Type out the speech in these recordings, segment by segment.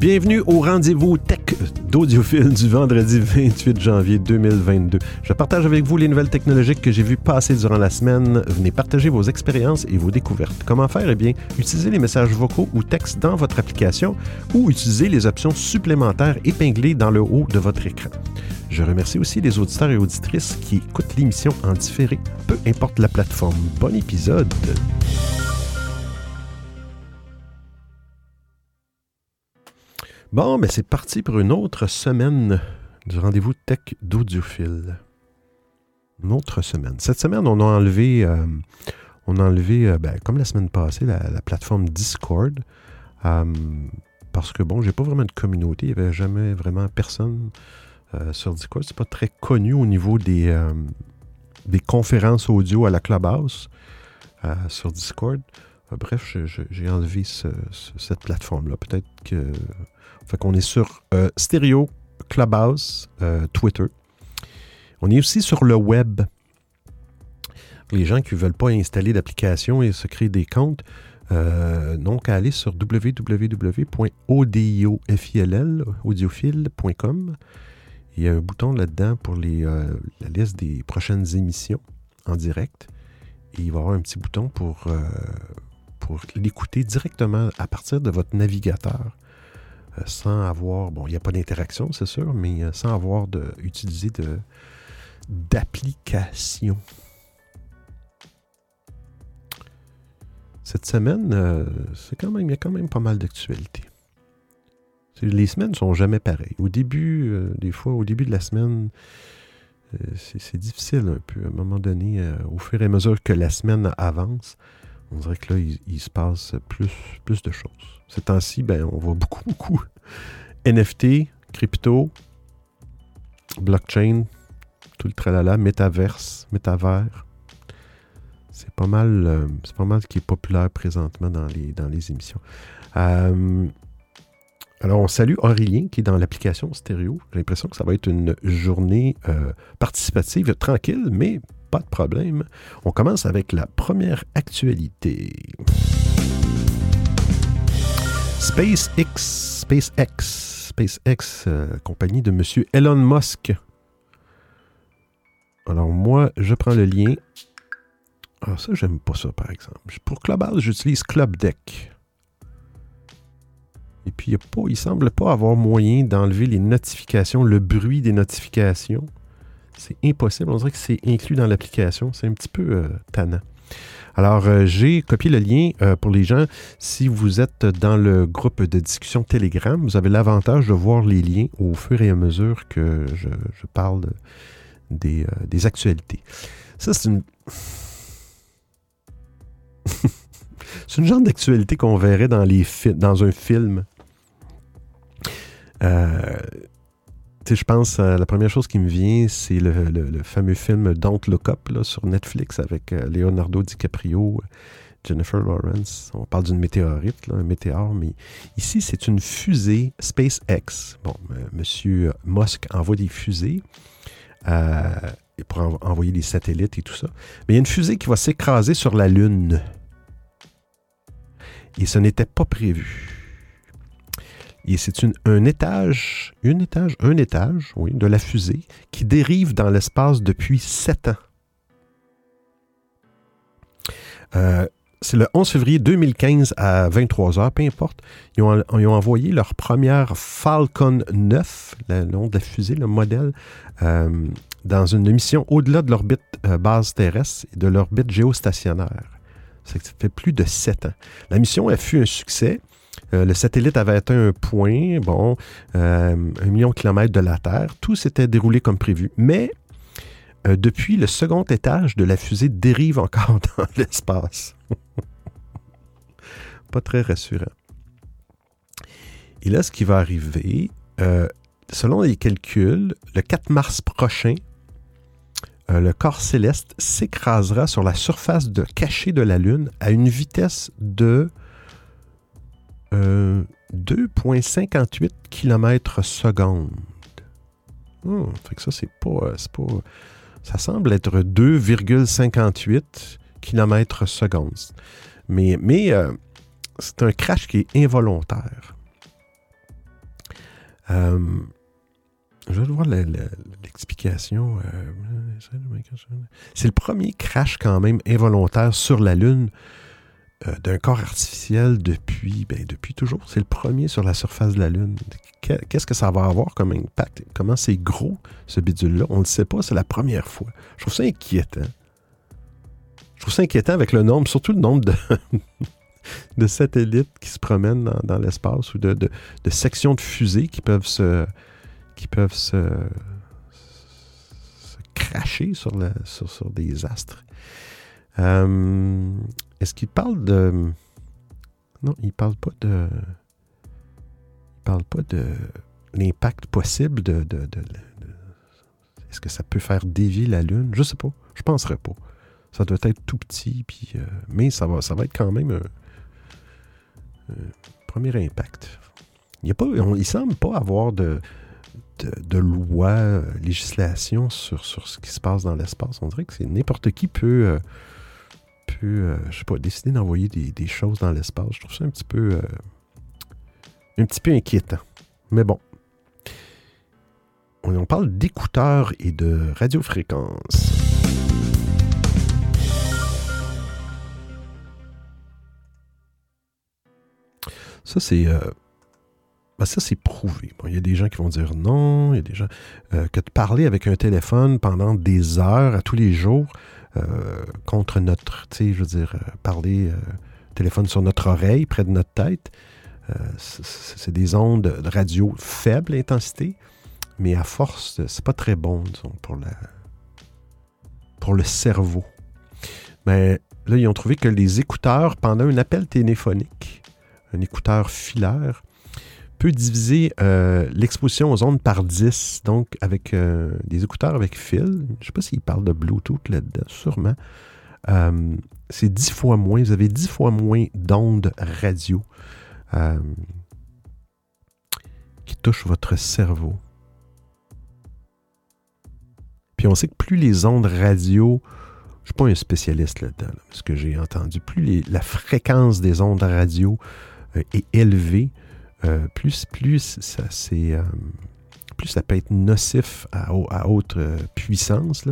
Bienvenue au rendez-vous tech d'audiophile du vendredi 28 janvier 2022. Je partage avec vous les nouvelles technologiques que j'ai vues passer durant la semaine. Venez partager vos expériences et vos découvertes. Comment faire? Eh bien, utilisez les messages vocaux ou textes dans votre application ou utilisez les options supplémentaires épinglées dans le haut de votre écran. Je remercie aussi les auditeurs et auditrices qui écoutent l'émission en différé, peu importe la plateforme. Bon épisode! Bon, mais c'est parti pour une autre semaine du rendez-vous tech d'audiophile. Une autre semaine. Cette semaine, on a enlevé, euh, on a enlevé euh, ben, comme la semaine passée, la, plateforme Discord. Euh, parce que, bon, j'ai pas vraiment de communauté. Il n'y avait jamais vraiment personne sur Discord. C'est pas très connu au niveau des, des conférences audio à la Clubhouse sur Discord. bref, j'ai enlevé cette plateforme-là. Peut-être que fait est sur euh, Stereo, Clubhouse, euh, Twitter. On est aussi sur le web. Les gens qui ne veulent pas installer d'application et se créer des comptes, euh, n'ont qu'à aller sur www.audiophile.com. Il y a un bouton là-dedans pour les, la liste des prochaines émissions en direct. Et il va y avoir un petit bouton pour l'écouter directement à partir de votre navigateur. Euh, sans avoir, bon, il n'y a pas d'interaction, c'est sûr, mais euh, sans avoir de, utilisé de, d'application. Cette semaine, euh, c'est quand même, il y a quand même pas mal d'actualités. Les semaines ne sont jamais pareilles. Au début, des fois, au début de la semaine, c'est, difficile un peu. À un moment donné, au fur et à mesure que la semaine avance, on dirait que là, il, se passe plus, plus de choses. Ces temps-ci, ben, on voit beaucoup, beaucoup NFT, crypto, blockchain, tout le tralala, métaverse, métavers. C'est pas mal, euh, c'est pas mal ce qui est populaire présentement dans les, émissions. Euh, alors, on salue Aurélien qui est dans l'application stéréo. J'ai l'impression que ça va être une journée euh, participative tranquille, mais pas de problème. On commence avec la première actualité. SpaceX, SpaceX, SpaceX, euh, compagnie de M. Elon Musk. Alors moi, je prends le lien. Ah, ça, j'aime pas ça, par exemple. Pour Clubhouse, j'utilise Club Deck. Et puis, il, il semble pas avoir moyen d'enlever les notifications, le bruit des notifications. C'est impossible. On dirait que c'est inclus dans l'application. C'est un petit peu euh, tannant. Alors, euh, j'ai copié le lien euh, pour les gens. Si vous êtes dans le groupe de discussion Telegram, vous avez l'avantage de voir les liens au fur et à mesure que je, parle des, euh, des, actualités. Ça, c'est une... c'est une genre d'actualité qu'on verrait dans, les dans un film. Euh, je pense, euh, la première chose qui me vient, c'est le, fameux film Don't Look Up sur Netflix avec euh, Leonardo DiCaprio, Jennifer Lawrence. On parle d'une météorite, un météore, mais ici, c'est une fusée SpaceX. Bon, euh, Monsieur Musk envoie des fusées pour envoyer des satellites et tout ça. Mais il y a une fusée qui va s'écraser sur la Lune. Et ce n'était pas prévu. Et c'est un étage, étage, un étage, oui, de la fusée qui dérive dans l'espace depuis sept ans. Euh, c'est le 11 février 2015 à 23 h peu importe. Ils ont, envoyé leur première Falcon 9, le nom de la fusée, le modèle, euh, dans une mission au-delà de l'orbite euh, base terrestre et de l'orbite géostationnaire. Ça fait plus de sept ans. La mission a fut un succès. Euh, le satellite avait atteint un point, bon, euh, un million de kilomètres de la Terre. Tout s'était déroulé comme prévu. Mais euh, depuis, le second étage de la fusée dérive encore dans l'espace. Pas très rassurant. Et là, ce qui va arriver, selon les calculs, le 4 mars prochain, le corps céleste s'écrasera sur la surface de cachée de la Lune à une vitesse de 2,58 euh, km seconde. Hmm, fait que ça, c'est pas, euh, pas. Ça semble être 2,58 km seconde. Mais, mais euh, c'est un crash qui est involontaire. je vais voir l'explication. c'est le premier crash quand même involontaire sur la Lune d'un corps artificiel depuis, ben, depuis toujours. C'est le premier sur la surface de la Lune. Qu'est-ce que ça va avoir comme impact? Comment c'est gros, ce bidule-là? On ne le sait pas, c'est la première fois. Je trouve ça inquiétant. Je trouve ça inquiétant avec le nombre, surtout le nombre de, satellites qui se promènent dans, l'espace ou de, sections de fusées qui peuvent se, qui peuvent se, cracher sur, sur, des astres. Euh, est-ce qu'il parle de. Non, il parle pas de. Il parle pas de l'impact possible de. Est-ce que ça peut faire dévier la Lune? Je sais pas. Je penserais pas. Ça doit être tout petit, puis, euh, mais ça va, ça va être quand même un, premier impact. Il ne semble pas avoir de, de, loi, euh, législation sur, sur ce qui se passe dans l'espace. On dirait que c'est n'importe qui peut, euh, peut je sais pas, décider d'envoyer des, choses dans l'espace. Je trouve ça un petit peu, un petit peu inquiétant. Mais bon. On, parle d'écouteurs et de radiofréquences. Ça, c'est. Euh, ben, ça, c'est prouvé. il y a des gens qui vont dire non, il y a des gens. Euh, que de parler avec un téléphone pendant des heures à tous les jours euh, contre notre. Tu sais, je veux dire, parler téléphone sur notre oreille, près de notre tête, c'est des ondes de radio faible intensité, mais à force, c'est pas très bon, disons, pour, la, pour le cerveau. Mais là, ils ont trouvé que les écouteurs, pendant un appel téléphonique, un écouteur filaire, peut diviser euh, l'exposition aux ondes par 10, donc avec euh, des écouteurs avec fil. Je ne sais pas s'il parle de Bluetooth là-dedans, sûrement. Euh, c'est 10 fois moins, vous avez 10 fois moins d'ondes radio qui touchent votre cerveau. Puis on sait que plus les ondes radio, je ne suis pas un spécialiste là-dedans, ce que j'ai entendu, plus la fréquence des ondes radio est élevé, euh, plus, plus, ça, euh, plus ça peut être nocif à, haute puissance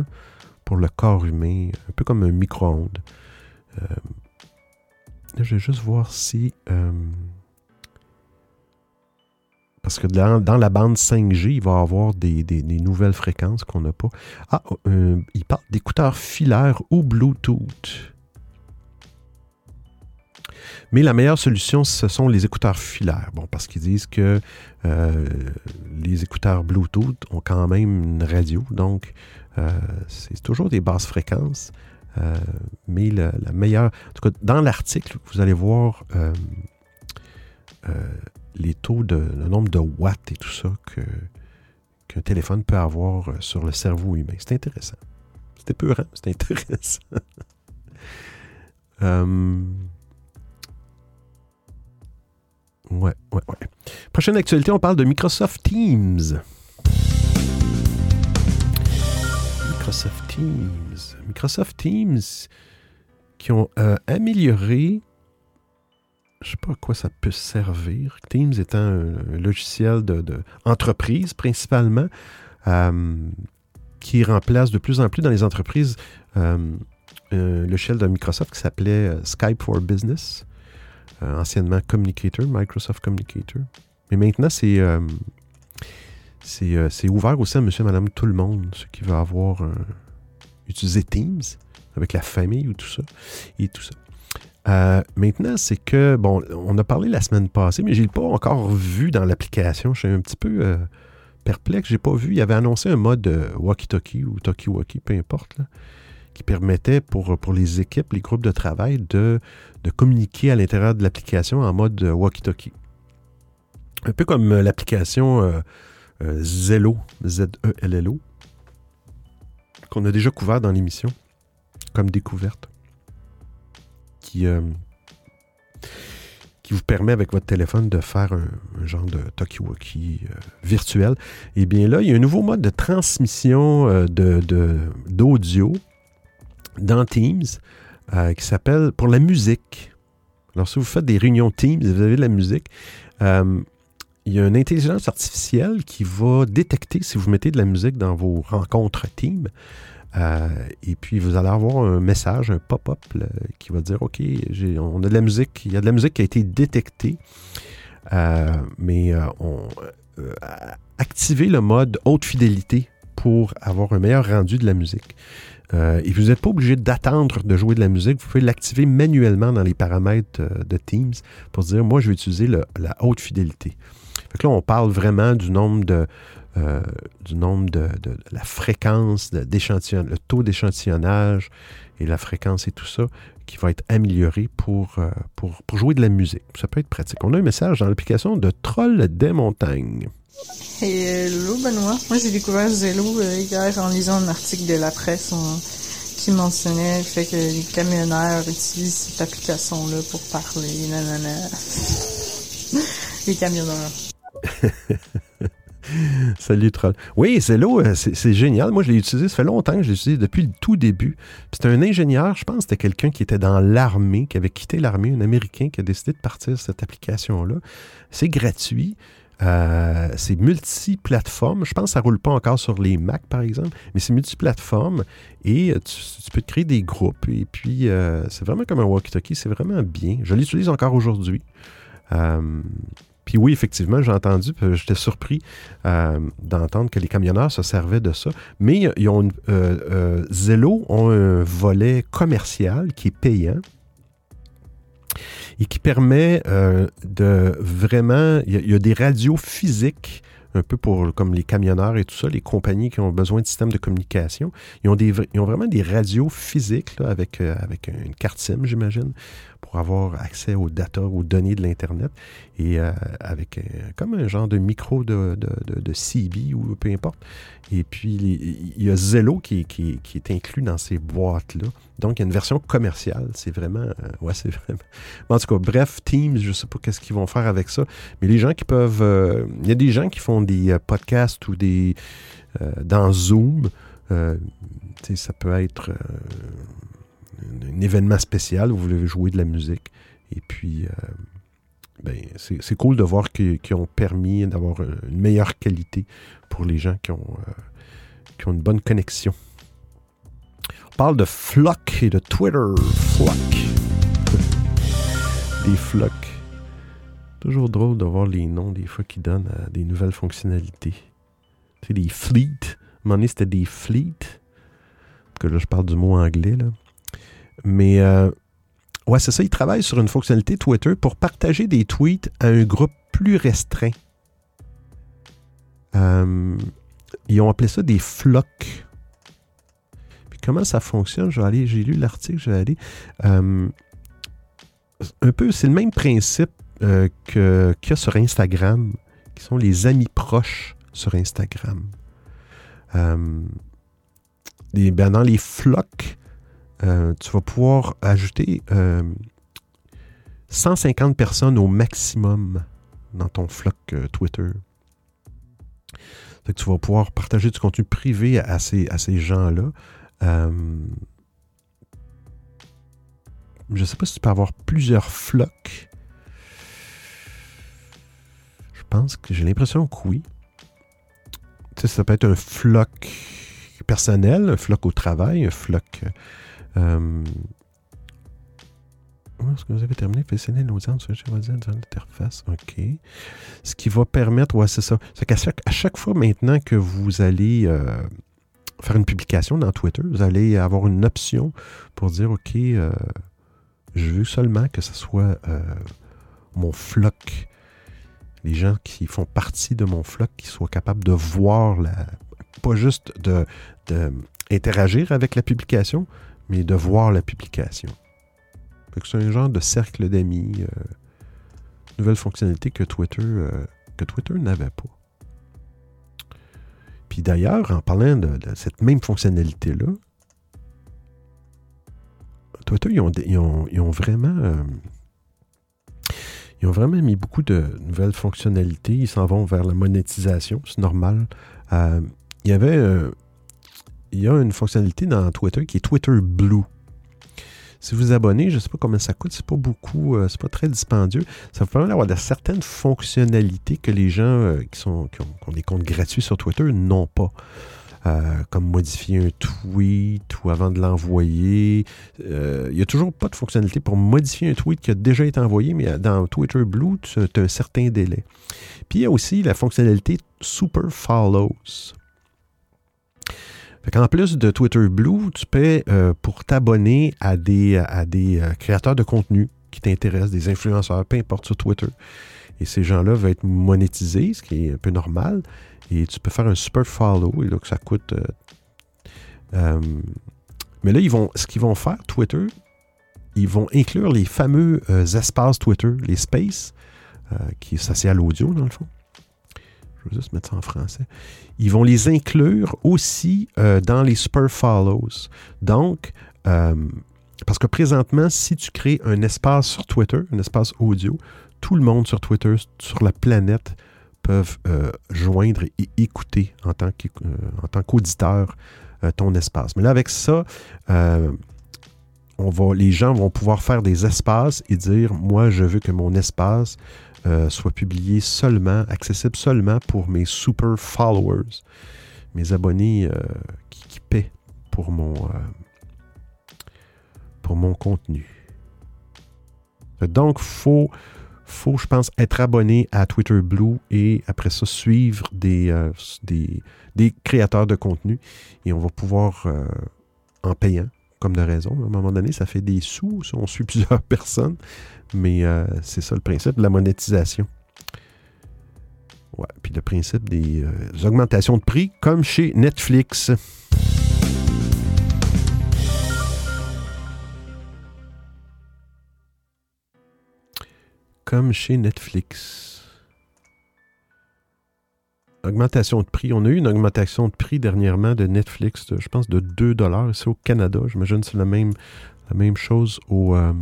pour le corps humain, un peu comme un micro-ondes. je vais juste voir si... parce que dans, la bande 5G, il va y avoir des, nouvelles fréquences qu'on n'a pas. Ah, il parle d'écouteurs filaires ou Bluetooth. Mais la meilleure solution, ce sont les écouteurs filaires. Bon, parce qu'ils disent que euh, les écouteurs Bluetooth ont quand même une radio, donc euh, c'est toujours des basses fréquences. Euh, mais la, meilleure. En tout cas, dans l'article, vous allez voir les taux de. le nombre de watts et tout ça qu'un téléphone peut avoir sur le cerveau humain. C'est intéressant. C'était peur, c'est intéressant. Ouais, ouais, ouais. Prochaine actualité, on parle de Microsoft Teams. Microsoft Teams. Microsoft Teams qui ont euh, amélioré, je ne sais pas à quoi ça peut servir. Teams étant un, logiciel d'entreprise de, principalement, euh, qui remplace de plus en plus dans les entreprises euh, le logiciel de Microsoft qui s'appelait Skype for Business. Euh, anciennement Communicator, Microsoft Communicator. Mais maintenant, c'est euh, euh, ouvert aussi à monsieur et madame tout le monde, ceux qui veulent avoir utiliser Teams avec la famille ou tout ça. Maintenant, c'est que, bon, on a parlé la semaine passée, mais je n'ai pas encore vu dans l'application. Je suis un petit peu perplexe. Je n'ai pas vu. Il avait annoncé un mode walkie-talkie ou talkie-walkie, peu importe. Qui permettait pour, pour les équipes, les groupes de travail, de, de communiquer à l'intérieur de l'application en mode euh, walkie-talkie. Un peu comme euh, l'application euh, Zello, Z-E-L-L-O, qu'on a déjà couvert dans l'émission, comme découverte, qui, qui vous permet avec votre téléphone de faire un, genre de talkie-walkie virtuel. Et eh bien là, il y a un nouveau mode de transmission d'audio dans Teams euh, qui s'appelle pour la musique. Alors, si vous faites des réunions Teams, vous avez de la musique, euh, il y a une intelligence artificielle qui va détecter si vous mettez de la musique dans vos rencontres Teams. et puis, vous allez avoir un message, un pop-up qui va dire OK, on a de la musique, il y a de la musique qui a été détectée, mais on, activer le mode haute fidélité pour avoir un meilleur rendu de la musique. Euh, et vous n'êtes pas obligé d'attendre de jouer de la musique. Vous pouvez l'activer manuellement dans les paramètres euh, de Teams pour dire, moi, je vais utiliser la haute fidélité. Fait là, on parle vraiment du nombre de, euh, du nombre de, la fréquence d'échantillon, le taux d'échantillonnage et la fréquence et tout ça qui va être amélioré pour, pour, pour, jouer de la musique. Ça peut être pratique. On a un message dans l'application de Troll des montagnes. Et hello Benoît, moi j'ai découvert Zelo euh, hier en lisant un article de la presse qui mentionnait le fait que les camionneurs utilisent cette application-là pour parler, les camionneurs. Salut Troll. Oui, Zelo, euh, c'est génial. Moi, je l'ai utilisé, ça fait longtemps que je l'ai utilisé depuis le tout début. C'est un ingénieur, je pense c'était quelqu'un qui était dans l'armée, qui avait quitté l'armée, un Américain qui a décidé de partir cette application-là. C'est gratuit. Euh, c'est multiplateforme. Je pense que ça ne roule pas encore sur les Mac, par exemple, mais c'est multiplateforme et euh, tu, peux te créer des groupes. Et puis, euh, c'est vraiment comme un walkie-talkie. C'est vraiment bien. Je l'utilise encore aujourd'hui. puis oui, effectivement, j'ai entendu, j'étais surpris d'entendre que les camionneurs se servaient de ça. Mais ils ont, Zello ont un volet commercial qui est payant et qui permet euh, de vraiment... Il y, a, des radios physiques un peu pour comme les camionneurs et tout ça, les compagnies qui ont besoin de systèmes de communication. Ils ont, vraiment des radios physiques avec, euh, avec une carte SIM, j'imagine, pour avoir accès aux data, aux données de l'Internet. Et euh, avec comme un genre de micro de, de, de, CB ou peu importe. Et puis, il y a Zello qui, qui, qui est inclus dans ces boîtes-là. Donc, il y a une version commerciale. C'est vraiment. Euh, ouais, c'est vraiment. En tout cas, bref, Teams, je ne sais pas qu'est-ce qu'ils vont faire avec ça. Mais les gens qui peuvent. Euh, il y a des gens qui font des euh, podcasts ou des. dans Zoom. ça peut être un, événement spécial vous voulez jouer de la musique. Et puis. Ben, c'est cool de voir qu'ils ont permis d'avoir une meilleure qualité pour les gens qui ont, qui ont une bonne connexion parle de Flock et de Twitter. Flock. des Flock. Toujours drôle de voir les noms des fois qui donnent à des nouvelles fonctionnalités. C'est des fleet. À un c'était des fleet. Que là, je parle du mot anglais. Là. Mais euh, ouais, c'est ça. Ils travaillent sur une fonctionnalité Twitter pour partager des tweets à un groupe plus restreint. Euh, ils ont appelé ça des flocks comment ça fonctionne? Je vais aller, j'ai lu l'article, je vais aller. Euh, un peu, c'est le même principe euh, qu'il y a sur Instagram, qui sont les amis proches sur Instagram. Euh, ben, dans les flocs, tu vas pouvoir ajouter 150 personnes au maximum dans ton floc Twitter. tu vas pouvoir partager du contenu privé à ces, à ces gens-là. Euh, je ne sais pas si tu peux avoir plusieurs flocs. Je pense que j'ai l'impression que oui. Tu sais, ça peut être un floc personnel, un floc au travail, un floc. Euh, est-ce que vous avez terminé? Positionner l'audience dans l'interface. OK. Ce qui va permettre, ouais, c'est ça. C'est qu'à chaque, à chaque fois maintenant que vous allez euh, faire une publication dans Twitter, vous allez avoir une option pour dire, OK, euh, je veux seulement que ce soit euh, mon floc, les gens qui font partie de mon floc, qui soient capables de voir, la, pas juste de, interagir avec la publication, mais de voir la publication. C'est un genre de cercle d'amis, euh, nouvelle fonctionnalité que Twitter, que Twitter n'avait pas. Puis d'ailleurs, en parlant de, cette même fonctionnalité-là, Twitter, ils ont, vraiment. Euh, ils ont vraiment mis beaucoup de nouvelles fonctionnalités. Ils s'en vont vers la monétisation, c'est normal. Euh, il y avait. Il y a une fonctionnalité dans Twitter qui est Twitter Blue. Si vous abonnez, je ne sais pas combien ça coûte, c'est pas beaucoup, euh, c'est pas très dispendieux. Ça vous permet d'avoir certaines fonctionnalités que les gens euh, qui, ont, des comptes gratuits sur Twitter n'ont pas. comme modifier un tweet ou avant de l'envoyer. Il n'y a toujours pas de fonctionnalité pour modifier un tweet qui a déjà été envoyé, mais dans Twitter Blue, tu as un certain délai. Puis il y a aussi la fonctionnalité Super Follows. En plus de Twitter Blue, tu peux, euh, pour t'abonner à des, à des euh, créateurs de contenu qui t'intéressent, des influenceurs, peu importe sur Twitter. Et ces gens-là vont être monétisés, ce qui est un peu normal. Et tu peux faire un super follow, et que ça coûte. Euh, mais là, ils vont, ce qu'ils vont faire, Twitter, ils vont inclure les fameux espaces Twitter, les spaces, qui s'associent à l'audio, dans le fond. Je vais juste mettre ça en français. Ils vont les inclure aussi euh, dans les super follows. Donc, euh, parce que présentement, si tu crées un espace sur Twitter, un espace audio, tout le monde sur Twitter, sur la planète, peuvent euh, joindre et écouter en tant qu'auditeur ton espace. Mais là, avec ça, on va, les gens vont pouvoir faire des espaces et dire, moi, je veux que mon espace euh, soit publié seulement, accessible seulement pour mes super followers, mes abonnés euh, qui, paient pour mon, euh, pour mon contenu. Donc, faut, faut, je pense, être abonné à Twitter Blue et après ça, suivre des, des, des créateurs de contenu et on va pouvoir, en payant, comme de raison, à un moment donné, ça fait des sous on suit plusieurs personnes. Mais euh, c'est ça le principe de la monétisation. Ouais, puis le principe des euh, augmentations de prix, comme chez Netflix. Comme chez Netflix. Augmentation de prix. On a eu une augmentation de prix dernièrement de Netflix, je pense, de 2 C'est au Canada. J'imagine que c'est la même, la même chose euh,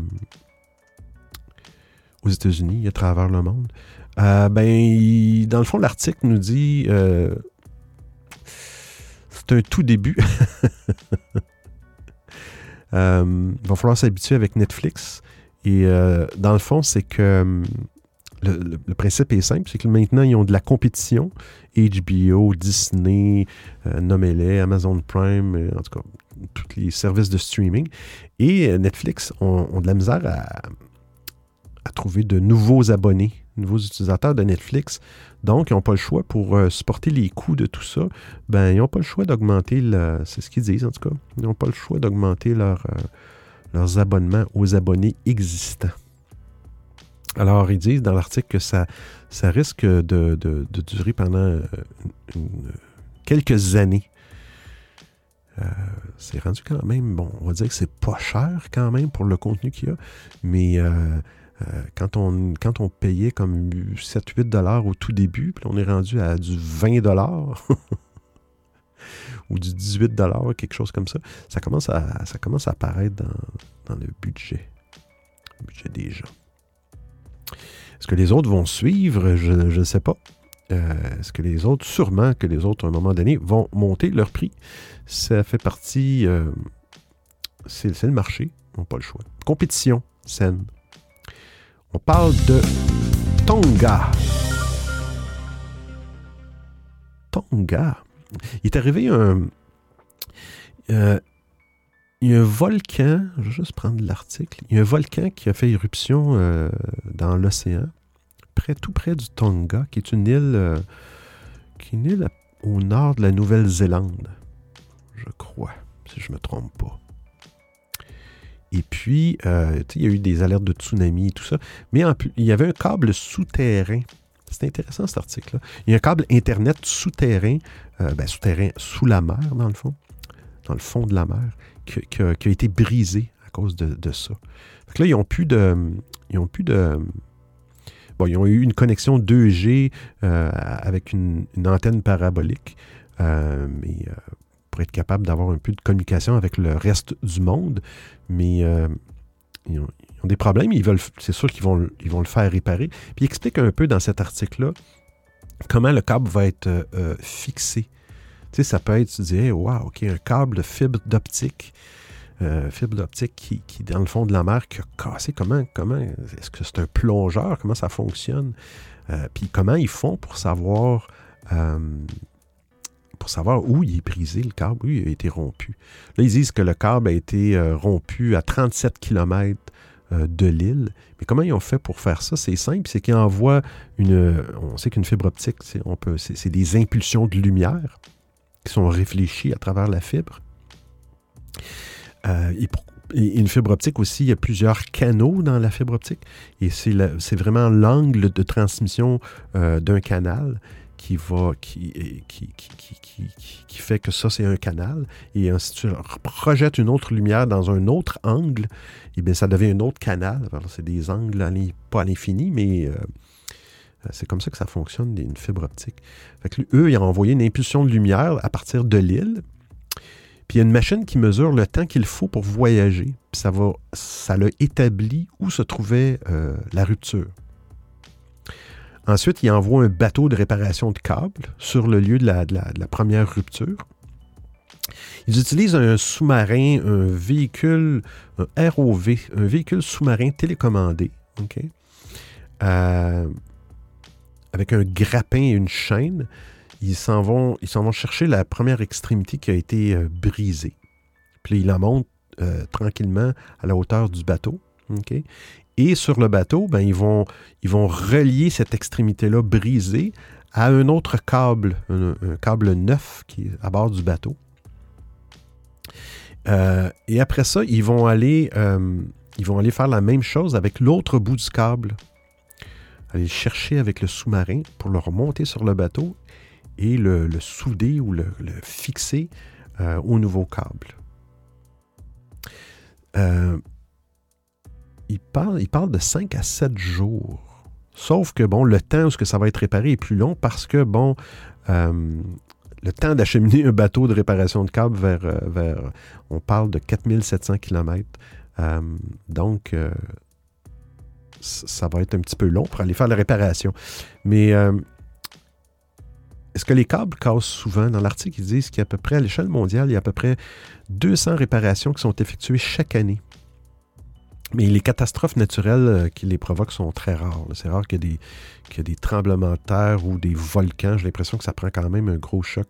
aux États-Unis, à travers le monde. Euh, ben, dans le fond, l'article nous dit euh, c'est un tout début. il va falloir s'habituer avec Netflix. Et dans le fond, c'est que le, principe est simple, c'est que maintenant, ils ont de la compétition. HBO, Disney, nommez-les, Amazon Prime, en tout cas, tous les services de streaming. Et Netflix ont de la misère à, trouver de nouveaux abonnés, nouveaux utilisateurs de Netflix. Donc, ils n'ont pas le choix pour euh, supporter les coûts de tout ça. Ben, ils n'ont pas le choix d'augmenter, c'est ce qu'ils disent en tout cas, ils n'ont pas le choix d'augmenter leur, euh, leurs abonnements aux abonnés existants. Alors, ils disent dans l'article que ça, risque de, durer pendant euh, quelques années. c'est rendu quand même, bon, on va dire que c'est pas cher quand même pour le contenu qu'il y a, mais euh, quand, on, quand on payait comme 7-8 dollars au tout début, puis on est rendu à du 20 dollars ou du 18 dollars, quelque chose comme ça, ça commence à, ça commence à apparaître dans, le budget, le budget des gens. Est-ce que les autres vont suivre? Je ne sais pas. Euh, est-ce que les autres, sûrement que les autres, à un moment donné, vont monter leur prix? Ça fait partie. Euh, c'est le marché, on n'a pas le choix. Compétition saine. On parle de Tonga. Tonga. Il est arrivé un. Euh, il y a un volcan, je vais juste prendre l'article. Il y a un volcan qui a fait éruption euh, dans l'océan, près, tout près du Tonga, qui est une île, euh, qui est une île au nord de la Nouvelle-Zélande, je crois, si je ne me trompe pas. Et puis, euh, il y a eu des alertes de tsunami et tout ça. Mais en il y avait un câble souterrain. C'est intéressant cet article-là. Il y a un câble Internet souterrain, ben, souterrain sous la mer, dans le fond, dans le fond de la mer, qui, a, été brisé à cause de, ça. Donc là, ils n'ont plus de. Ils ont plus de. Bon, ils ont eu une connexion 2G euh, avec une, antenne parabolique, mais pour être capable d'avoir un peu de communication avec le reste du monde. Mais euh, ils, ont, des problèmes, ils veulent, c'est sûr qu'ils vont, ils vont le faire réparer. Puis il explique un peu dans cet article-là comment le câble va être euh, euh, fixé. Ça peut être, tu dis, wow, OK, un câble de fibre d'optique fibre optique qui, qui, dans le fond de la mer, qui a cassé. Comment, comment est-ce que c'est un plongeur? Comment ça fonctionne? puis comment ils font pour savoir pour savoir où il est brisé, le câble, où il a été rompu? Là, ils disent que le câble a été rompu à 37 km de l'île. Mais comment ils ont fait pour faire ça? C'est simple, c'est qu'ils envoient une... On sait qu'une fibre optique, c'est des impulsions de lumière qui sont réfléchies à travers la fibre. Euh, et, une fibre optique aussi, il y a plusieurs canaux dans la fibre optique. Et c'est vraiment l'angle de transmission euh, d'un canal qui va qui, qui, qui, qui, fait que ça c'est un canal et si tu projettes une autre lumière dans un autre angle et eh bien ça devient un autre canal c'est des angles pas à l'infini mais euh, c'est comme ça que ça fonctionne une fibre optique. Eux ils ont envoyé une impulsion de lumière à partir de l'île. Puis il y a une machine qui mesure le temps qu'il faut pour voyager. Puis ça va ça l'a établi où se trouvait euh, la rupture. Ensuite, il envoie un bateau de réparation de câbles sur le lieu de la, première rupture. Ils utilisent un sous-marin, un véhicule, un ROV, un véhicule sous-marin télécommandé, euh, avec un grappin et une chaîne. Ils s'en vont, chercher la première extrémité qui a été euh, brisée. Puis ils la montent euh, tranquillement à la hauteur du bateau. Et sur le bateau, ben, ils, vont, relier cette extrémité-là brisée à un autre câble, un, câble neuf qui est à bord du bateau. Euh, et après ça, ils vont, aller, ils vont aller faire la même chose avec l'autre bout du câble. Aller chercher avec le sous-marin pour le remonter sur le bateau et le, souder ou le, fixer euh, au nouveau câble il parle, il parle de 5 à 7 jours. Sauf que, bon, le temps où ça va être réparé est plus long parce que, bon, euh, le temps d'acheminer un bateau de réparation de câble vers, euh, vers on parle de 4700 km. Euh, donc, ça va être un petit peu long pour aller faire la réparation. Mais est-ce que les câbles cassent souvent? Dans l'article, ils disent qu'à peu près, à l'échelle mondiale, il y a à peu près 200 réparations qui sont effectuées chaque année. Mais les catastrophes naturelles euh, qui les provoquent sont très rares. C'est rare qu'il y, ait des, tremblements de terre ou des volcans. J'ai l'impression que ça prend quand même un gros choc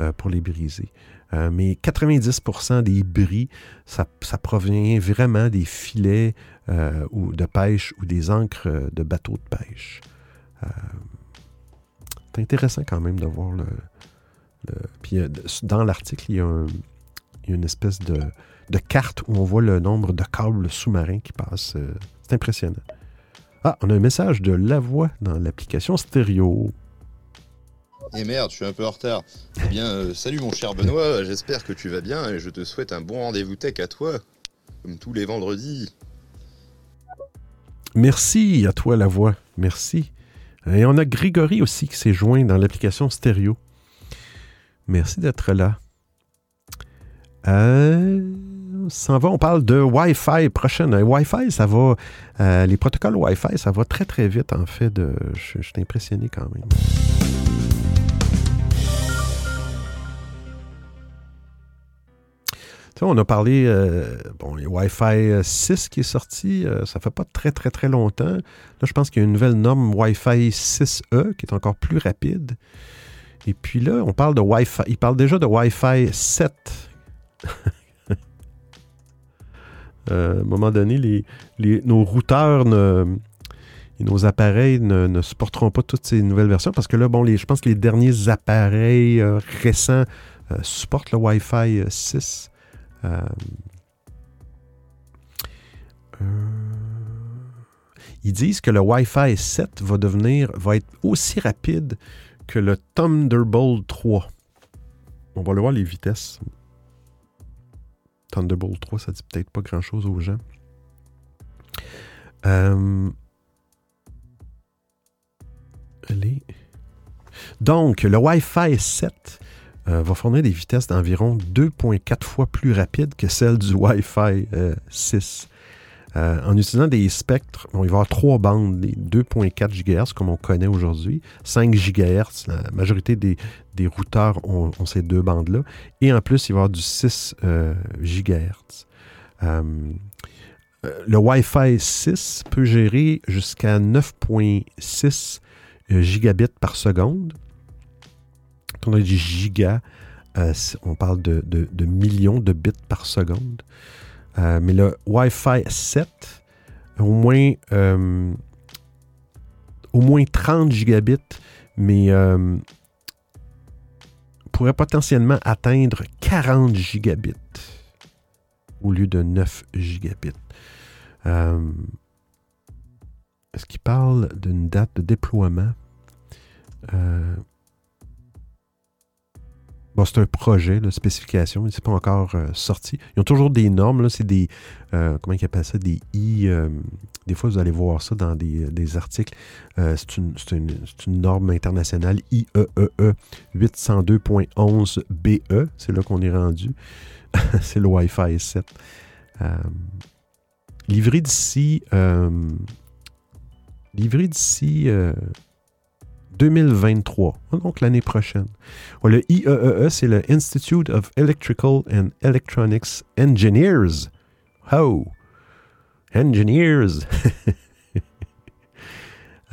euh, pour les briser. Euh, mais 90% des bris, ça, provient vraiment des filets ou de pêche ou des ancres de bateaux de pêche. c'est intéressant quand même de voir le... Puis dans l'article, il y a une espèce de de cartes où on voit le nombre de câbles sous-marins qui passent. Euh, c'est impressionnant. Ah, on a un message de la voix dans l'application stéréo. Eh merde, je suis un peu en retard. Eh bien, euh, salut mon cher Benoît, j'espère que tu vas bien et je te souhaite un bon rendez-vous tech à toi, comme tous les vendredis. Merci à toi la voix, merci. Et on a Grégory aussi qui s'est joint dans l'application stéréo. Merci d'être là. Euh s'en va. On parle de Wi-Fi prochaine. Wi-Fi, ça va. Euh, les protocoles Wi-Fi, ça va très très vite en fait. De, je, suis impressionné quand même. On a parlé, euh, bon, Wi-Fi 6 qui est sorti, euh, ça fait pas très très très longtemps. Là, je pense qu'il y a une nouvelle norme Wi-Fi 6E qui est encore plus rapide. Et puis là, on parle de Wi-Fi. Il parle déjà de Wi-Fi 7 Euh, à un moment donné, nos routeurs et nos appareils ne, supporteront pas toutes ces nouvelles versions parce que là, bon, je pense que les derniers appareils euh, récents euh, supportent le Wi-Fi 6. Ils disent que le Wi-Fi 7 va devenir, va être aussi rapide que le Thunderbolt 3. On va le voir les vitesses. Thunderbolt 3, ça dit peut-être pas grand-chose aux gens. Euh, allez. Donc, le Wi-Fi 7 euh, va fournir des vitesses d'environ 2,4 fois plus rapides que celles du Wi-Fi 6. en utilisant des spectres, il va y avoir trois bandes, des 2.4 GHz comme on connaît aujourd'hui, 5 GHz, la majorité des, routeurs ont, ces deux bandes-là, et en plus, il va y avoir du 6 GHz. le Wi-Fi 6 peut gérer jusqu'à 9.6 gigabits par seconde. Quand on dit giga, euh, on parle de, millions de bits par seconde. Euh, mais le Wi-Fi 7, au moins, euh, au moins 30 gigabits, mais pourrait potentiellement atteindre 40 gigabits au lieu de 9 gigabits. Est-ce qu'il parle d'une date de déploiement? Bon, c'est un projet, de spécification, c'est pas encore euh, sorti. Ils ont toujours des normes, c'est des, euh, comment ils appellent ça, des I, euh, des fois vous allez voir ça dans des, articles, c'est une, une, norme internationale IEEE 802.11BE, c'est là qu'on est rendu, c'est le Wi-Fi 7. livré d'ici, livré d'ici 2023, donc l'année prochaine. Le IEEE, e e, c'est le Institute of Electrical and Electronics Engineers. Oh! Engineers!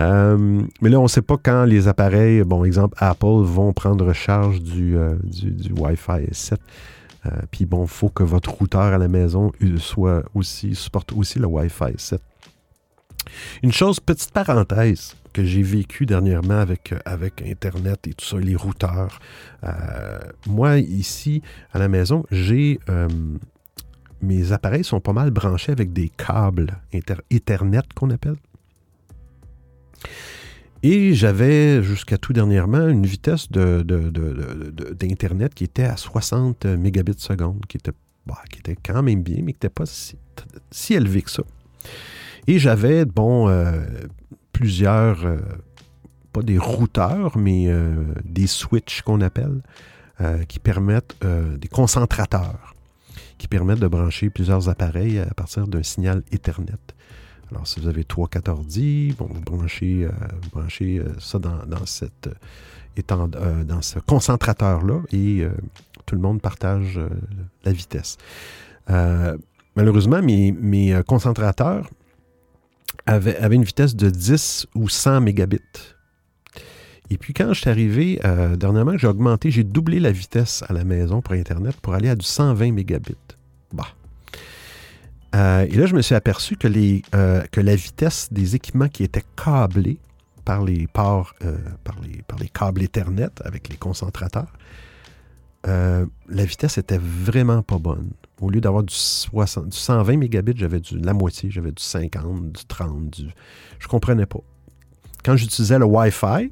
Euh, mais là, on ne sait pas quand les appareils, bon, exemple, Apple, vont prendre charge du, euh, du, Wi-Fi 7. Euh, puis bon, il faut que votre routeur à la maison soit aussi, supporte aussi le Wi-Fi 7. Une chose, petite parenthèse, que j'ai vécu dernièrement avec, euh, avec Internet et tout ça, les routeurs. Euh, moi, ici, à la maison, j'ai... Euh, mes appareils sont pas mal branchés avec des câbles Ethernet qu'on appelle. Et j'avais jusqu'à tout dernièrement une vitesse d'Internet qui était à 60 mégabits seconde, qui était, bah, qui était quand même bien, mais qui n'était pas si, si, élevé que ça. Et j'avais, bon, plusieurs, euh, pas des routeurs, mais euh, des switches qu'on appelle, euh, qui permettent, des concentrateurs, qui permettent de brancher plusieurs appareils à partir d'un signal Ethernet. Alors, si vous avez trois 4 ordi, bon, vous branchez, branchez ça dans, cette, dans ce concentrateur-là et tout le monde partage la vitesse. malheureusement, mes, mes concentrateurs avait, une vitesse de 10 ou 100 mégabits. Et puis quand je suis arrivé, euh, dernièrement, j'ai augmenté, j'ai doublé la vitesse à la maison pour Internet pour aller à du 120 mégabits. Bah. Euh, et là, je me suis aperçu euh, que la vitesse des équipements qui étaient câblés par les ports, par, les, par les câbles Ethernet avec les concentrateurs, la vitesse était vraiment pas bonne. Au lieu d'avoir du, 120 mégabits, j'avais du, la moitié, j'avais du 50, du 30, du... Je comprenais pas. Quand j'utilisais le Wi-Fi,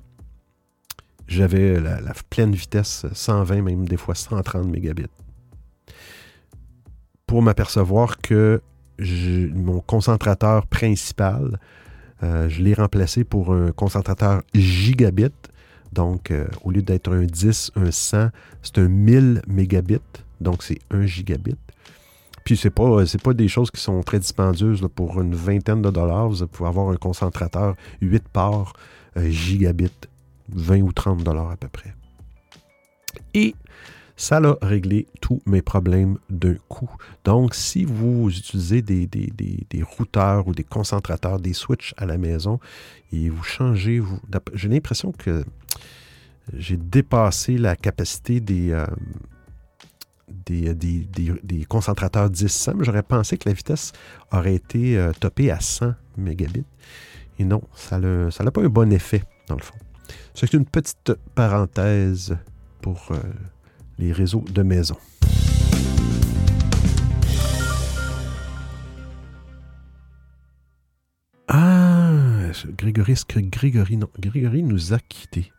j'avais la, pleine vitesse 120, même des fois 130 mégabits. Pour m'apercevoir que mon concentrateur principal, euh, je l'ai remplacé pour un concentrateur gigabit. Donc, euh, au lieu d'être un 10, un 100, c'est un 1000 mégabits. Donc, c'est 1 gigabit. Puis c'est pas, pas des choses qui sont très dispendieuses. Pour une vingtaine de dollars, vous pouvez avoir un concentrateur 8 parts euh, gigabit, 20 ou 30 dollars à peu près. Et ça a réglé tous mes problèmes d'un coup. Donc, si vous utilisez des, des, routeurs ou des concentrateurs, des switches à la maison, et vous changez, vous, j'ai l'impression que j'ai dépassé la capacité des, euh, des, des, concentrateurs 10 mais j'aurais pensé que la vitesse aurait été euh, topée à 100 mégabits. Et non, ça n'a pas un bon effet, dans le fond. C'est une petite parenthèse pour euh, les réseaux de maison. Ah, Grégory, Grégory, non, Grégory nous a quittés.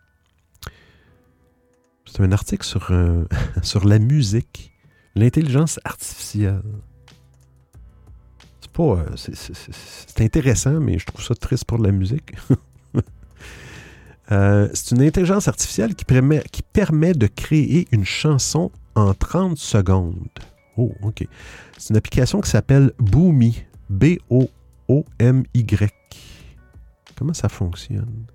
C'est un article sur, euh, sur la musique, l'intelligence artificielle. C'est pas. Euh, c'est intéressant, mais je trouve ça triste pour la musique. Euh, c'est une intelligence artificielle qui permet, qui permet de créer une chanson en 30 secondes. Oh, OK. C'est une application qui s'appelle Boomy. B-O-O-M-Y. Comment ça fonctionne?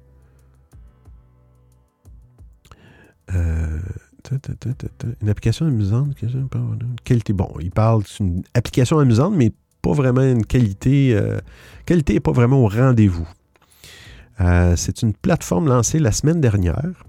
Euh, une application amusante. Qualité. Bon, il parle d'une application amusante, mais pas vraiment une qualité. Euh, qualité n'est pas vraiment au rendez-vous. Euh, c'est une plateforme lancée la semaine dernière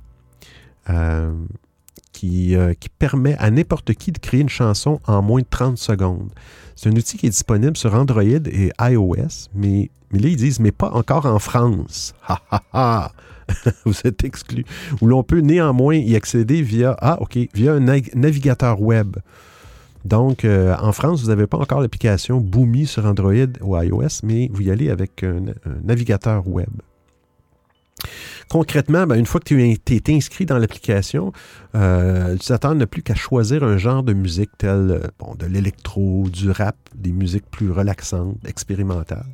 qui, permet à n'importe qui de créer une chanson en moins de 30 secondes. C'est un outil qui est disponible sur Android et iOS, mais, mais là, ils disent, mais pas encore en France. Ha ha ha! vous êtes exclu. Où l'on peut néanmoins y accéder via, ah, via un navigateur web. Donc, euh, en France, vous n'avez pas encore l'application Boomi sur Android ou iOS, mais vous y allez avec un, navigateur web. Concrètement, ben, une fois que tu es inscrit dans l'application, euh, l'utilisateur n'a plus qu'à choisir un genre de musique tel euh, bon, de l'électro, du rap, des musiques plus relaxantes, expérimentales.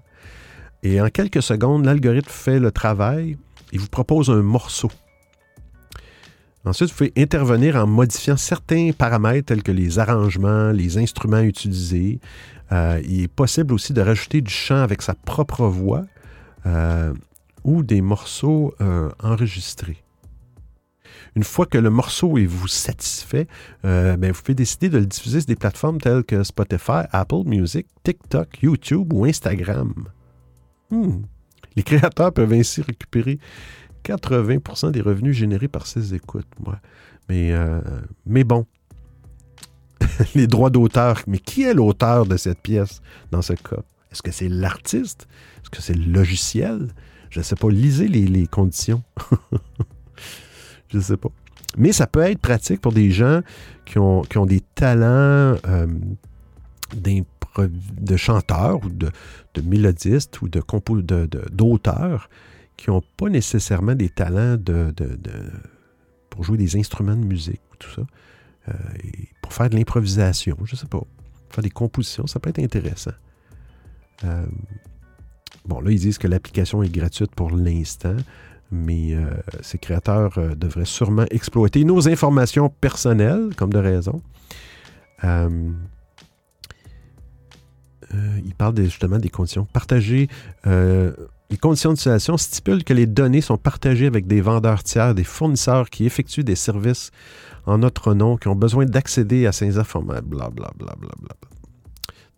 Et en quelques secondes, l'algorithme fait le travail il vous propose un morceau. Ensuite, vous pouvez intervenir en modifiant certains paramètres tels que les arrangements, les instruments utilisés. Euh, il est possible aussi de rajouter du chant avec sa propre voix euh, ou des morceaux euh, enregistrés. Une fois que le morceau est vous satisfait, ben, vous pouvez décider de le diffuser sur des plateformes telles que Spotify, Apple Music, TikTok, YouTube ou Instagram. Hmm. Les créateurs peuvent ainsi récupérer 80% des revenus générés par ces écoutes. Mais, euh, mais bon, les droits d'auteur. Mais qui est l'auteur de cette pièce dans ce cas? Est-ce que c'est l'artiste? Est-ce que c'est le logiciel? Je ne sais pas. Lisez les, conditions. Je ne sais pas. Mais ça peut être pratique pour des gens qui ont, qui ont des talents euh, de chanteurs ou de, mélodistes ou de d'auteurs qui n'ont pas nécessairement des talents de, pour jouer des instruments de musique ou tout ça. Euh, pour faire de l'improvisation, je ne sais pas. Faire des compositions, ça peut être intéressant. Euh, bon, là, ils disent que l'application est gratuite pour l'instant, mais euh, ces créateurs devraient sûrement exploiter nos informations personnelles, comme de raison. Euh, il parle justement des conditions partagées. Euh, les conditions d'utilisation stipulent que les données sont partagées avec des vendeurs tiers, des fournisseurs qui effectuent des services en notre nom, qui ont besoin d'accéder à ces informations, blablabla.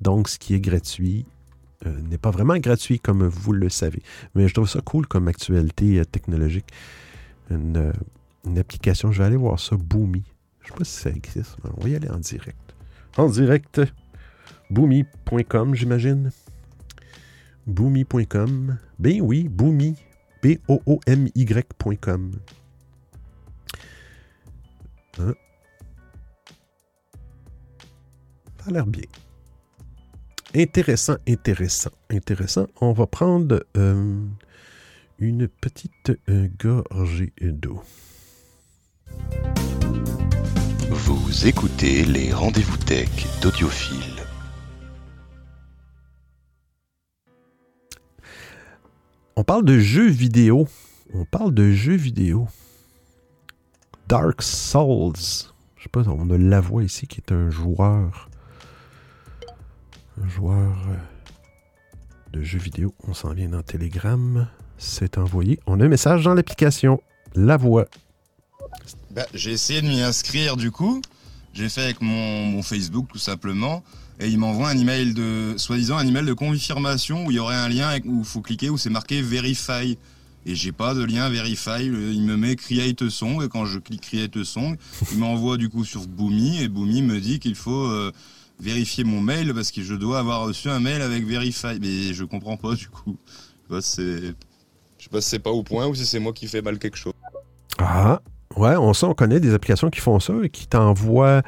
Donc, ce qui est gratuit euh, n'est pas vraiment gratuit comme vous le savez. Mais je trouve ça cool comme actualité technologique. Une, une, application, je vais aller voir ça, Boomy. Je ne sais pas si ça existe, mais on va y aller en direct. En direct Boomy.com, j'imagine. Boomy.com. Ben oui, Boomy. B-O-O-M-Y.com. Hein? Ça a l'air bien. Intéressant, intéressant, intéressant. On va prendre euh, une petite euh, gorgée d'eau. Vous écoutez les rendez-vous tech d'Audiophile. On parle de jeux vidéo. On parle de jeux vidéo. Dark Souls. Je sais pas, on a la voix ici qui est un joueur. Un joueur euh, de jeux vidéo. On s'en vient dans Telegram. C'est envoyé. On a un message dans l'application. La voix. Bah, j'ai essayé de m'y inscrire du coup. J'ai fait avec mon Facebook tout simplement et il m'envoie un email de, soi-disant un email de confirmation où il y aurait un lien où il faut cliquer où c'est marqué Verify. Et j'ai pas de lien Verify. Il me met Create Song et quand je clique Create Song, il m'envoie du coup sur Boomi et Boomi me dit qu'il faut euh, vérifier mon mail parce que je dois avoir reçu un mail avec Verify. Mais je comprends pas du coup. Je sais pas si c'est pas au point ou si c'est moi qui fais mal quelque chose. Ah, ouais, on sait, on connaît des applications qui font ça et qui t'envoient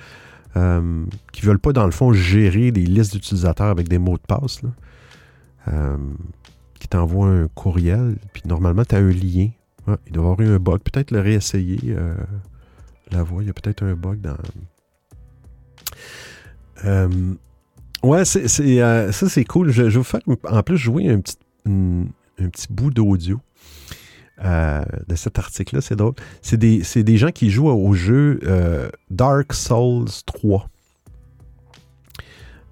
euh, qui ne veulent pas, dans le fond, gérer des listes d'utilisateurs avec des mots de passe, euh, qui t'envoient un courriel, puis normalement, tu as un lien. il doit y avoir eu un bug. Peut-être le réessayer. Euh, la voix, il y a peut-être un bug dans. ouais, c'est, ça c'est cool. Je, vais vous faire en plus jouer un petit, un petit bout d'audio. Euh, de cet article-là, c'est drôle. C'est des, des, gens qui jouent au jeu euh, Dark Souls 3.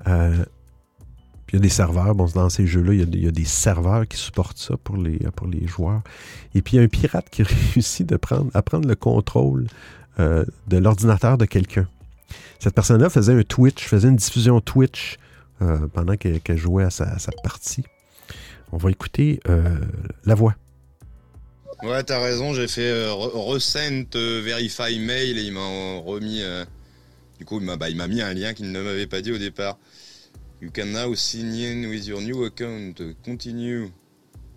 Euh, il y a des serveurs. Bon, dans ces jeux-là, il, y a des serveurs qui supportent ça pour les, pour les joueurs. Et puis, il y a un pirate qui réussit de prendre, à prendre le contrôle euh, de l'ordinateur de quelqu'un. Cette personne-là faisait un Twitch, faisait une diffusion Twitch pendant qu'elle jouait à sa, partie. On va écouter la voix. Ouais, t'as raison, j'ai fait recent verify mail et il m'a remis. du coup, bah, il m'a mis un lien qu'il ne m'avait pas dit au départ. You can now sign in with your new account. Continue.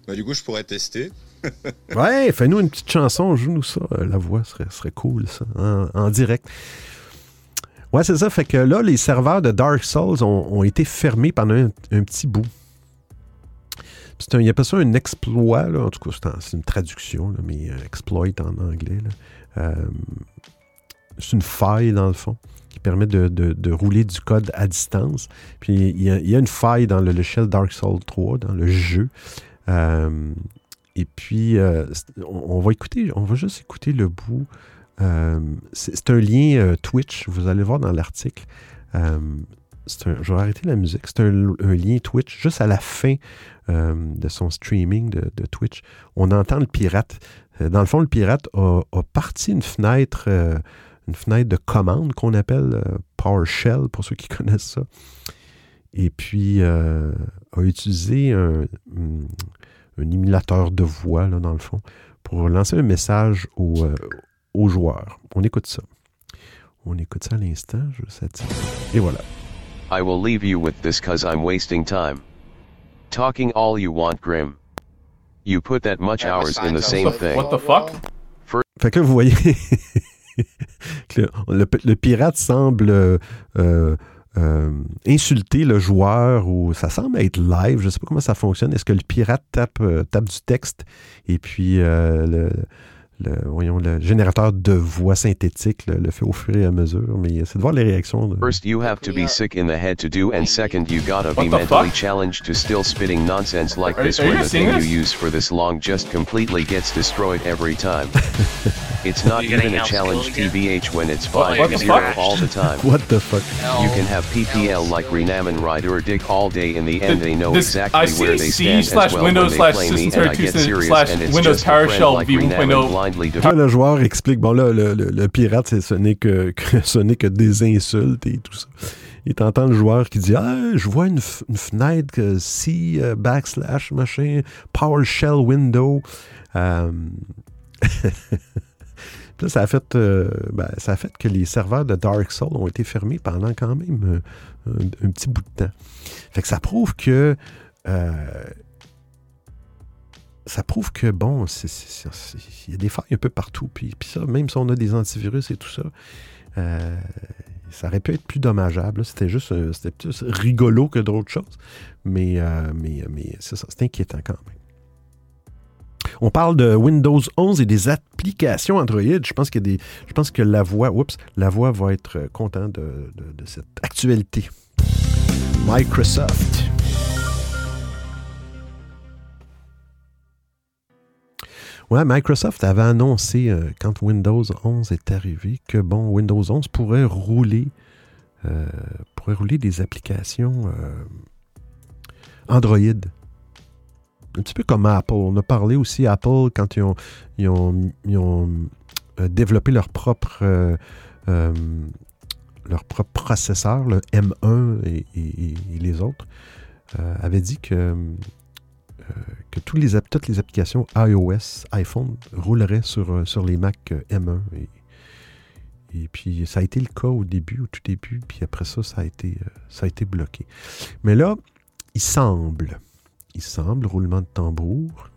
Bah, du coup, je pourrais tester. ouais, fais-nous une petite chanson, joue-nous ça. Euh, la voix serait, serait cool, ça, en, direct. Ouais, c'est ça. Fait que là, les serveurs de Dark Souls ont, été fermés pendant un, petit bout. Il y a pas ça un exploit, là. en tout cas, c'est une traduction, mais euh, exploit en anglais. Euh, c'est une faille, dans le fond qui permet de, rouler du code à distance. Puis il y a, une faille dans le shell Dark Souls 3, dans le jeu. Euh, et puis, on, va écouter, on va juste écouter le bout. C'est un lien Twitch, vous allez voir dans l'article. je vais arrêter la musique. C'est un, lien Twitch juste à la fin de son streaming de, Twitch. On entend le pirate. Dans le fond, le pirate a, a parti une fenêtre une fenêtre de commande qu'on appelle euh, PowerShell, pour ceux qui connaissent ça. Et puis, euh, a utilisé un, mm, un, émulateur de voix, là, dans le fond, pour lancer un message euh, aux, joueurs. On écoute ça. On écoute ça à l'instant. Et voilà. I will leave you with this cause I'm wasting time. Talking all you want, Grim. You put that much hours in the same thing. What the fuck? Fait que vous voyez, le, pirate semble euh, euh, insulter le joueur ou ça semble être live. Je ne sais pas comment ça fonctionne. Est-ce que le pirate tape, euh, tape du texte et puis le, le, voyons, le générateur de voix synthétique le, le, fait au fur et à mesure, mais c'est de voir les réactions. De... First, you have to be sick in the head to do, and second, you gotta be mentally challenged to still spitting nonsense like this when the thing you use for this long just completely gets destroyed every time. it's not even a challenge TBH when it's 5-0 all the time. What the fuck? You can have PPL like Renamin Ride or Dig all day in the end they know this, exactly where they stand as well Windows when they play me and I get serious and it's just a friend like Renamin quand le joueur explique, bon là, le, pirate, ce n'est que, ce n'est que des insultes et tout ça. Et t'entends le joueur qui dit Ah, je vois une, fenêtre, si, euh, backslash, machin, PowerShell window. Euh, là, ça a, fait, euh, ben, ça a fait que les serveurs de Dark Souls ont été fermés pendant quand même un, petit bout de temps. Fait que ça prouve que ça prouve que, bon, il y a des failles un peu partout. Puis, ça, même si on a des antivirus et tout ça, euh, ça aurait pu être plus dommageable. C'était juste euh, rigolo que d'autres choses. Mais, euh, mais, mais c'est ça, c'est inquiétant quand même. On parle de Windows 11 et des applications Android. Je pense, que la voix, va être content de, cette actualité. Microsoft. Ouais, Microsoft avait annoncé euh, quand Windows 11 est arrivé que bon, Windows 11 pourrait rouler, euh, rouler des applications euh, Android. Un petit peu comme Apple. On a parlé aussi Apple quand ils ont, ils ont, développé leur propre, leur propre processeur, le M1 et, et les autres, avait dit que euh, que tous les, toutes les applications iOS, iPhone rouleraient sur, euh, sur les Mac euh, M1. Et, puis, ça a été le cas au début, au tout début, puis après ça, ça a été, ça a été bloqué. Mais là, il semble, il semble, roulement de tambour,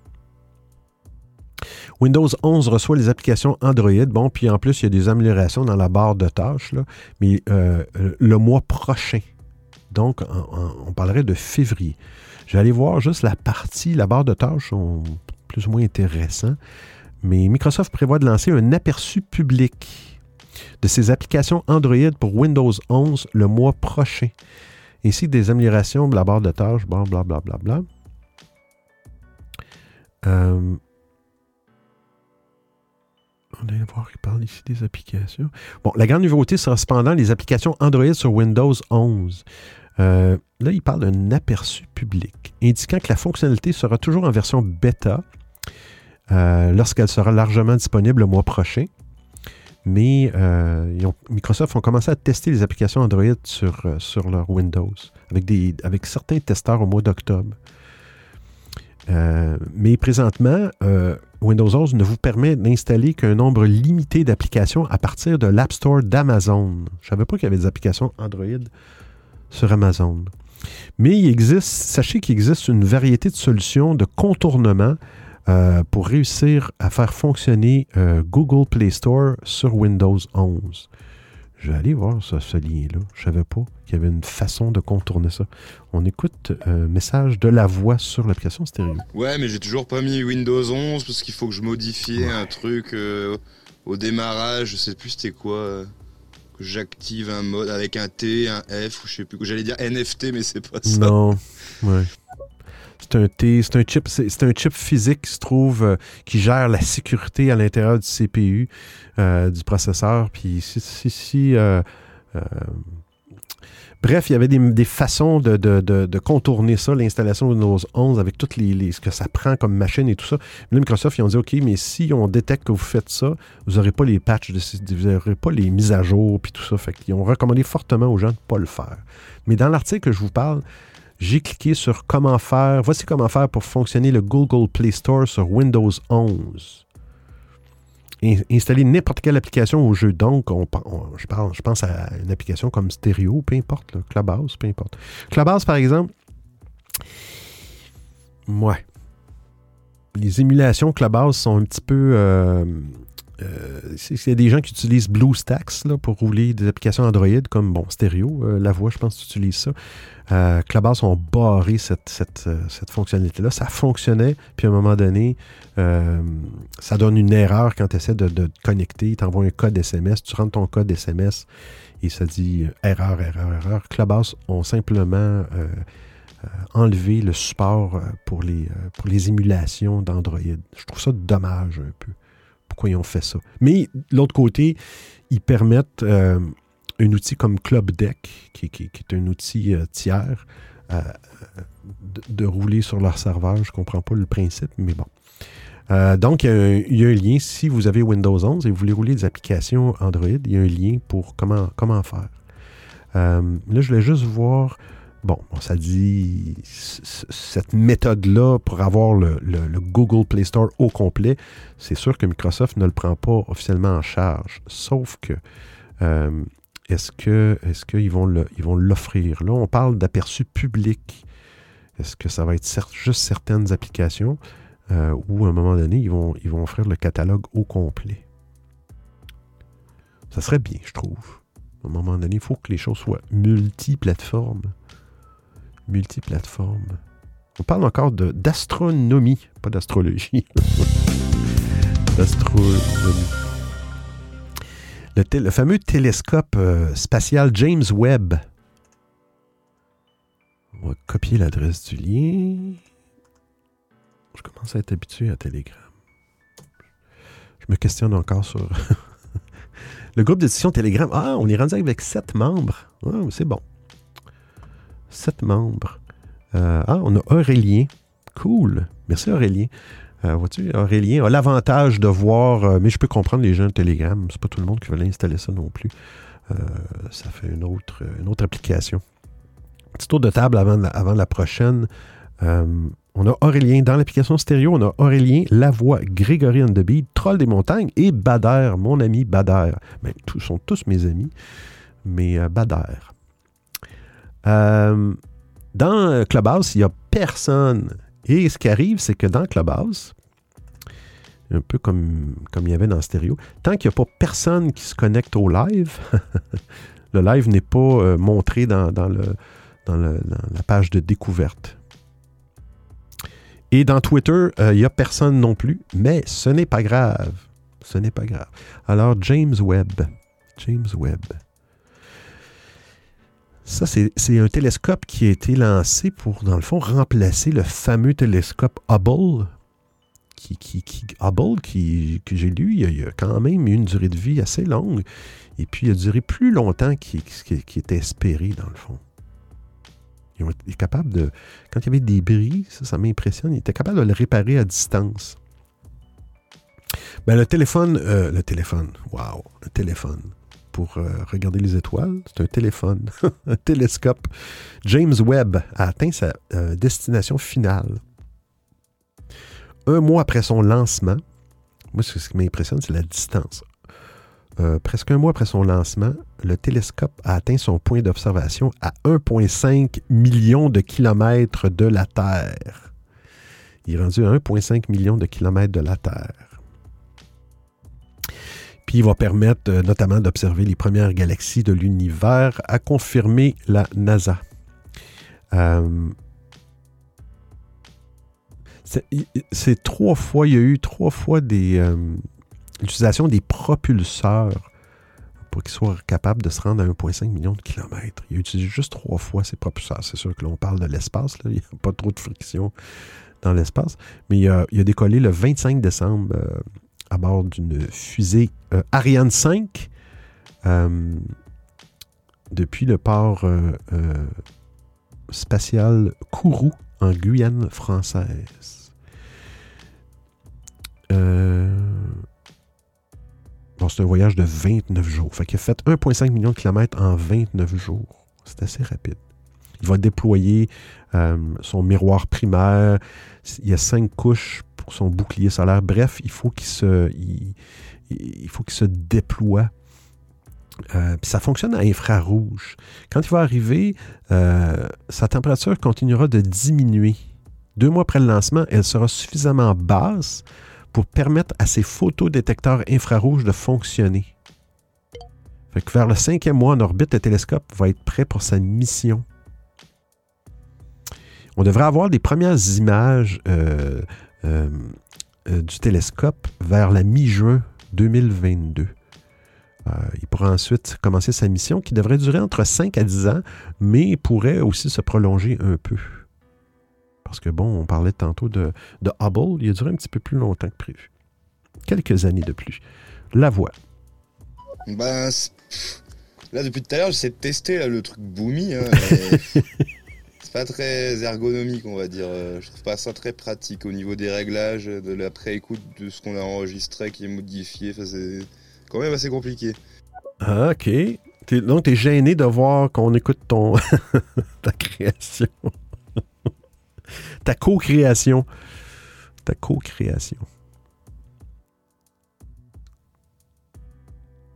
Windows 11 reçoit les applications Android. Bon, puis en plus, il y a des améliorations dans la barre de tâches, là, mais le mois prochain. Donc, on parlerait de février. J'allais voir juste la partie, la barre de tâches sont plus ou moins intéressants. Mais Microsoft prévoit de lancer un aperçu public de ses applications Android pour Windows 11 le mois prochain. Ainsi des améliorations de la barre de tâches, blablabla. Bla, bla, bla, euh, on va voir qu'il parle ici des applications. Bon, la grande nouveauté sera cependant les applications Android sur Windows 11. là, il parle d'un aperçu public, indiquant que la fonctionnalité sera toujours en version bêta lorsqu'elle sera largement disponible le mois prochain. Mais Microsoft ont commencé à tester les applications Android sur, sur leur Windows avec, des, avec certains testeurs au mois d'octobre. Mais présentement, Windows 11 ne vous permet d'installer qu'un nombre limité d'applications à partir de l'App Store d'Amazon. Je ne savais pas qu'il y avait des applications Android sur Amazon. Mais il existe, sachez qu'il existe une variété de solutions de contournement euh, pour réussir à faire fonctionner euh, Google Play Store sur Windows 11. Je vais aller voir ce, lien-là. Je ne savais pas qu'il y avait une façon de contourner ça. On écoute un euh, message de la voix sur l'application stéréo. Ouais, mais j'ai toujours pas mis Windows 11 parce qu'il faut que je modifie un truc euh, au démarrage. Je sais plus c'était quoi. Euh, que j'active un mode avec un T, un F, ou je sais plus. J'allais dire NFT, mais c'est pas ça. Non, ouais. C'est un T, c'est un chip, c'est un chip physique qui se trouve, euh, qui gère la sécurité à l'intérieur du CPU, euh, du processeur. Puis euh, Bref, il y avait des, façons de, contourner ça, l'installation de Windows 11 avec toutes les, ce que ça prend comme machine et tout ça. Là, Microsoft, ils ont dit OK, mais si on détecte que vous faites ça, vous n'aurez pas les patchs, vous n'aurez pas les mises à jour puis tout ça. Fait qu'ils ont recommandé fortement aux gens de ne pas le faire. Mais dans l'article que je vous parle, j'ai cliqué sur comment faire. Voici comment faire pour fonctionner le Google Play Store sur Windows 11. installer n'importe quelle application au jeu. Donc, on, je, pense à une application comme Stereo, peu importe, Clubhouse, peu importe. Clubhouse, par exemple, ouais. Les émulations Clubhouse sont un petit peu. Euh, euh, c'est des gens qui utilisent BlueStacks là, pour rouler des applications Android comme bon, Stereo, euh, la voix, je pense que tu ça. Euh, Clubhouse ont barré euh, cette fonctionnalité-là. Ça fonctionnait, puis à un moment donné, ça donne une erreur quand tu essaies de, te connecter. Tu envoies un code SMS, tu rentres ton code SMS et ça dit erreur, erreur, erreur. Clubhouse ont simplement enlevé le support pour les, pour les émulations d'Android. Je trouve ça dommage un peu pourquoi ils ont fait ça. Mais l'autre côté, ils permettent euh, un outil comme Club Deck, qui, est un outil euh, tiers, euh, de, rouler sur leur serveur. Je ne comprends pas le principe, mais bon. donc, il y, a un, lien. Si vous avez Windows 11 et vous voulez rouler des applications Android, il y a un lien pour comment, faire. là, je voulais juste voir Bon, ça dit cette méthode-là pour avoir le, Google Play Store au complet, c'est sûr que Microsoft ne le prend pas officiellement en charge. Sauf que euh, est-ce que qu'ils vont ils vont l'offrir? Là, on parle d'aperçu public. Est-ce que ça va être juste certaines applications euh, ou à un moment donné, ils vont, ils vont offrir le catalogue au complet? Ça serait bien, je trouve. À un moment donné, il faut que les choses soient multiplateformes multiplateforme. On parle encore d'astronomie, pas d'astrologie. d'astronomie. Le, fameux télescope euh, spatial James Webb. On va copier l'adresse du lien. Je commence à être habitué à Telegram. Je me questionne encore sur le groupe d'édition Telegram. Ah, on est rendu avec sept membres. Ah, c'est bon sept membres. Euh, ah, on a Aurélien. Cool. Merci Aurélien. Euh, vois-tu, Aurélien a l'avantage de voir, euh, mais je peux comprendre les gens de Telegram. C'est pas tout le monde qui veut installer ça non plus. ça fait une autre, application. Petit tour de table avant la, prochaine. on a Aurélien dans l'application stéréo. On a Aurélien, La Voix, Grégory and the Beat, Troll des montagnes et Bader, mon ami Bader. Ben, tous sont tous mes amis, mais Bader. Euh, dans Clubhouse, il n'y a personne. Et ce qui arrive, c'est que dans Clubhouse, un peu comme, comme il y avait dans Stereo, tant qu'il n'y a pas personne qui se connecte au live, le live n'est pas euh, montré dans, le, dans, la page de découverte. Et dans Twitter, euh, il n'y a personne non plus, mais ce n'est pas grave. Ce n'est pas grave. Alors, James Webb. James Webb. Ça, c'est un télescope qui a été lancé pour, dans le fond, remplacer le fameux télescope Hubble. Qui, Hubble, qui, que j'ai lu, il y, a, quand même une durée de vie assez longue. Et puis, il a duré plus longtemps qu'il qui, était espéré, dans le fond. Ils ont été capables de. Quand il y avait des bris, ça, ça m'impressionne, ils étaient capables de le réparer à distance. Ben, le téléphone, euh, le téléphone, wow, le téléphone euh, regarder les étoiles, c'est un téléphone, un télescope. James Webb a atteint sa euh, destination finale. Un mois après son lancement, moi, ce qui m'impressionne, c'est la distance. presque un mois après son lancement, le télescope a atteint son point d'observation à 1,5 million de kilomètres de la Terre. Il est rendu à 1,5 million de kilomètres de la Terre. Puis il va permettre euh, notamment d'observer les premières galaxies de l'univers, a confirmé la NASA. Euh, c'est trois fois, il y a eu trois fois des euh, l'utilisation des propulseurs pour qu'ils soient capables de se rendre à 1,5 million de kilomètres. Il a utilisé juste trois fois ces propulseurs. C'est sûr que l'on parle de l'espace, il n'y a pas trop de friction dans l'espace. Mais il a, décollé le 25 décembre à bord d'une fusée euh, Ariane 5 euh, depuis le port euh, spatial Kourou en Guyane française. C'est un voyage de 29 jours. Fait qu'il a fait 1,5 million de kilomètres en 29 jours. C'est assez rapide. Il va déployer son miroir primaire. Il y a cinq couches son bouclier solaire. Bref, il faut qu'il se, il, déploie. Euh, ça fonctionne à infrarouge. Quand il va arriver, euh, sa température continuera de diminuer. Deux mois après le lancement, elle sera suffisamment basse pour permettre à ses photodétecteurs infrarouges de fonctionner. Vers le cinquième mois en orbite, le télescope va être prêt pour sa mission. On devrait avoir des premières images euh, du télescope vers la mi-juin 2022. Euh, il pourra ensuite commencer sa mission qui devrait durer entre 5 à 10 ans, mais pourrait aussi se prolonger un peu. Parce que bon, on parlait tantôt de, de Hubble, il a duré un petit peu plus longtemps que prévu. Quelques années de plus. La voix. Ben, là, depuis tout à l'heure, j'essaie de tester le truc Boomy. Hein, pas très ergonomique, on va dire. Euh, je trouve pas ça très pratique au niveau des réglages, de l'après-écoute de ce qu'on a enregistré qui est modifié. c'est quand même assez compliqué. Ah, ok. donc, tu es gêné de voir qu'on écoute ton ta création. ta co-création. Ta co-création.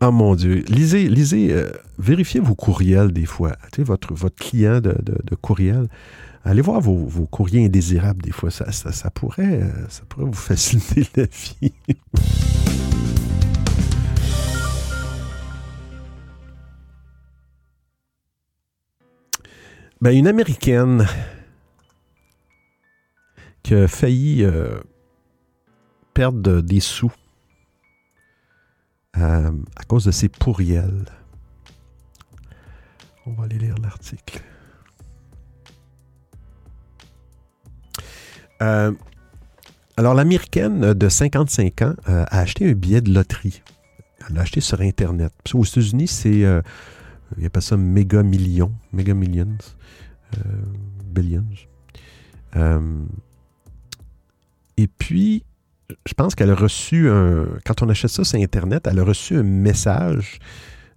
Oh mon Dieu. Lisez, lisez, euh, vérifiez vos courriels des fois. Votre, votre client de, courriel. Allez voir vos, courriers indésirables des fois. Ça, ça, pourrait, euh, pourrait vous faciliter la vie. ben, une Américaine qui a failli euh, perdre des sous euh, à cause de ses pourriels. On va aller lire l'article. Euh, alors, l'américaine de 55 ans euh, a acheté un billet de loterie. Elle l'a acheté sur Internet. aux États-Unis, c'est. il n'y a pas ça méga millions, méga millions, billions. et puis, je pense qu'elle a reçu un. Quand on achète ça sur Internet, elle a reçu un message,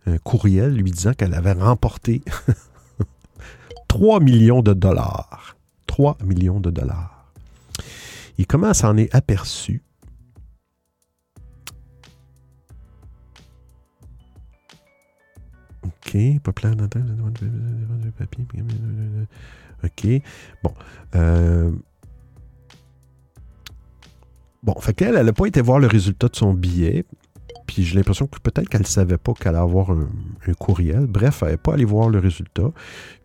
un courriel lui disant qu'elle avait remporté 3 millions de dollars. 3 millions de dollars. Et comment elle s'en est aperçue? OK. OK. Bon. Euh, Bon, fait qu'elle, elle n'a pas été voir le résultat de son billet. Puis j'ai l'impression que peut-être qu'elle ne savait pas qu'elle allait avoir un, courriel. Bref, elle n'est pas allée voir le résultat.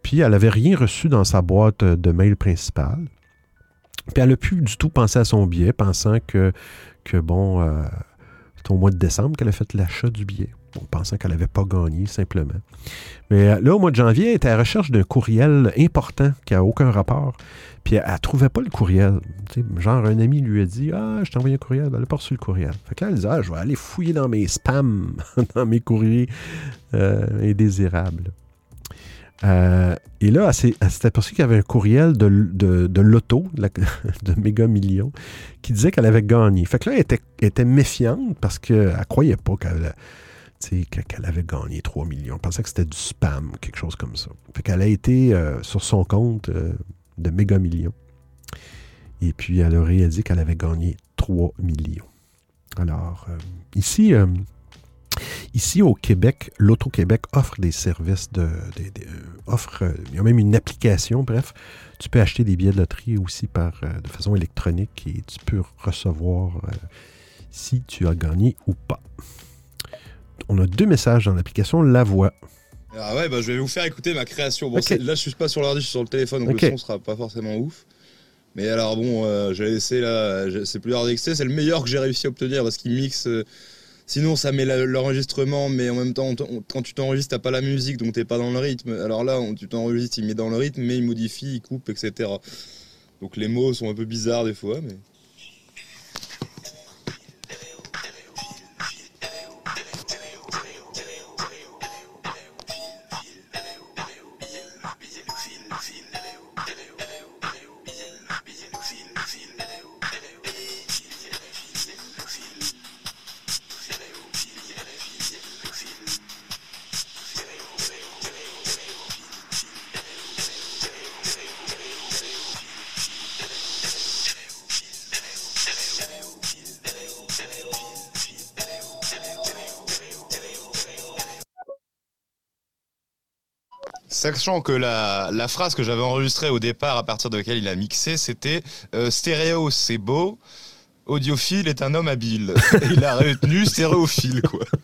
Puis elle n'avait rien reçu dans sa boîte de mail principale. Puis elle n'a plus du tout pensé à son billet, pensant que, bon, euh, c'est au mois de décembre qu'elle a fait l'achat du billet. Bon, pensant qu'elle n'avait pas gagné, simplement. Mais euh, là, au mois de janvier, elle était à la recherche d'un courriel important qui n'a aucun rapport. Puis elle ne trouvait pas le courriel. genre, un ami lui a dit Ah, je t'ai envoyé un courriel. Elle n'a pas reçu le courriel. Fait que là, elle dit Ah, je vais aller fouiller dans mes spams, dans mes courriers euh, indésirables. Euh, et là, elle s'est aperçue qu'il y avait un courriel de, de, de l'auto, de Méga Million, qui disait qu'elle avait gagné. Fait que là, elle était méfiante parce qu'elle ne croyait pas qu'elle qu'elle avait gagné 3 millions. Elle pensait que c'était du spam, quelque chose comme ça. Fait qu'elle a été euh, sur son compte euh, de Méga Million. Et puis, elle a réalisé qu'elle avait gagné 3 millions. Alors, ici, Ici au Québec, l'Auto-Québec offre des services de. Euh, offre, euh, il y a même une application, bref. Tu peux acheter des billets de loterie aussi par, euh, de façon électronique et tu peux recevoir si tu as gagné ou pas. On a deux messages dans l'application La Voix. Ah ouais, bah je vais vous faire écouter ma création. Bon, Là, je suis pas sur l'ordi, je suis sur le téléphone, donc le son sera pas forcément ouf. Mais alors bon, j'ai laissé là, c'est plus hard c'est le meilleur que j'ai réussi à obtenir parce qu'il mixe Sinon, ça met l'enregistrement, mais en même temps, quand tu t'enregistres, t'as pas la musique, donc t'es pas dans le rythme. Alors là, tu t'enregistres, il met dans le rythme, mais il modifie, il coupe, etc. Donc les mots sont un peu bizarres des fois, mais. Sachant que la, phrase que j'avais enregistrée au départ, à partir de laquelle il a mixé, c'était euh, Stéréo, c'est beau. Audiophile est un homme habile. il a retenu stéréophile, quoi.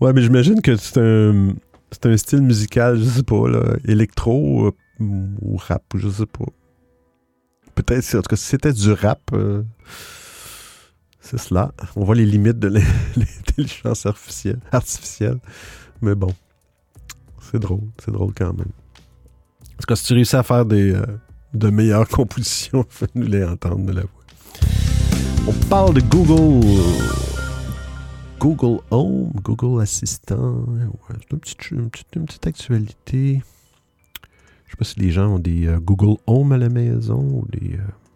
Ouais, mais j'imagine que c'est un, c'est un style musical, je sais pas, là, électro euh, ou rap, je sais pas. Peut-être, en tout cas, si c'était du rap, euh, c'est cela. On voit les limites de l'intelligence artificielle. Mais bon, c'est drôle. C'est drôle quand même. Tout cas, si tu réussis à faire des, euh, de meilleures compositions, fais-nous les entendre de la voix. On parle de Google. Google Home, Google Assistant. c'est une petite, actualité. Je sais pas si les gens ont des euh, Google Home à la maison ou des. Euh,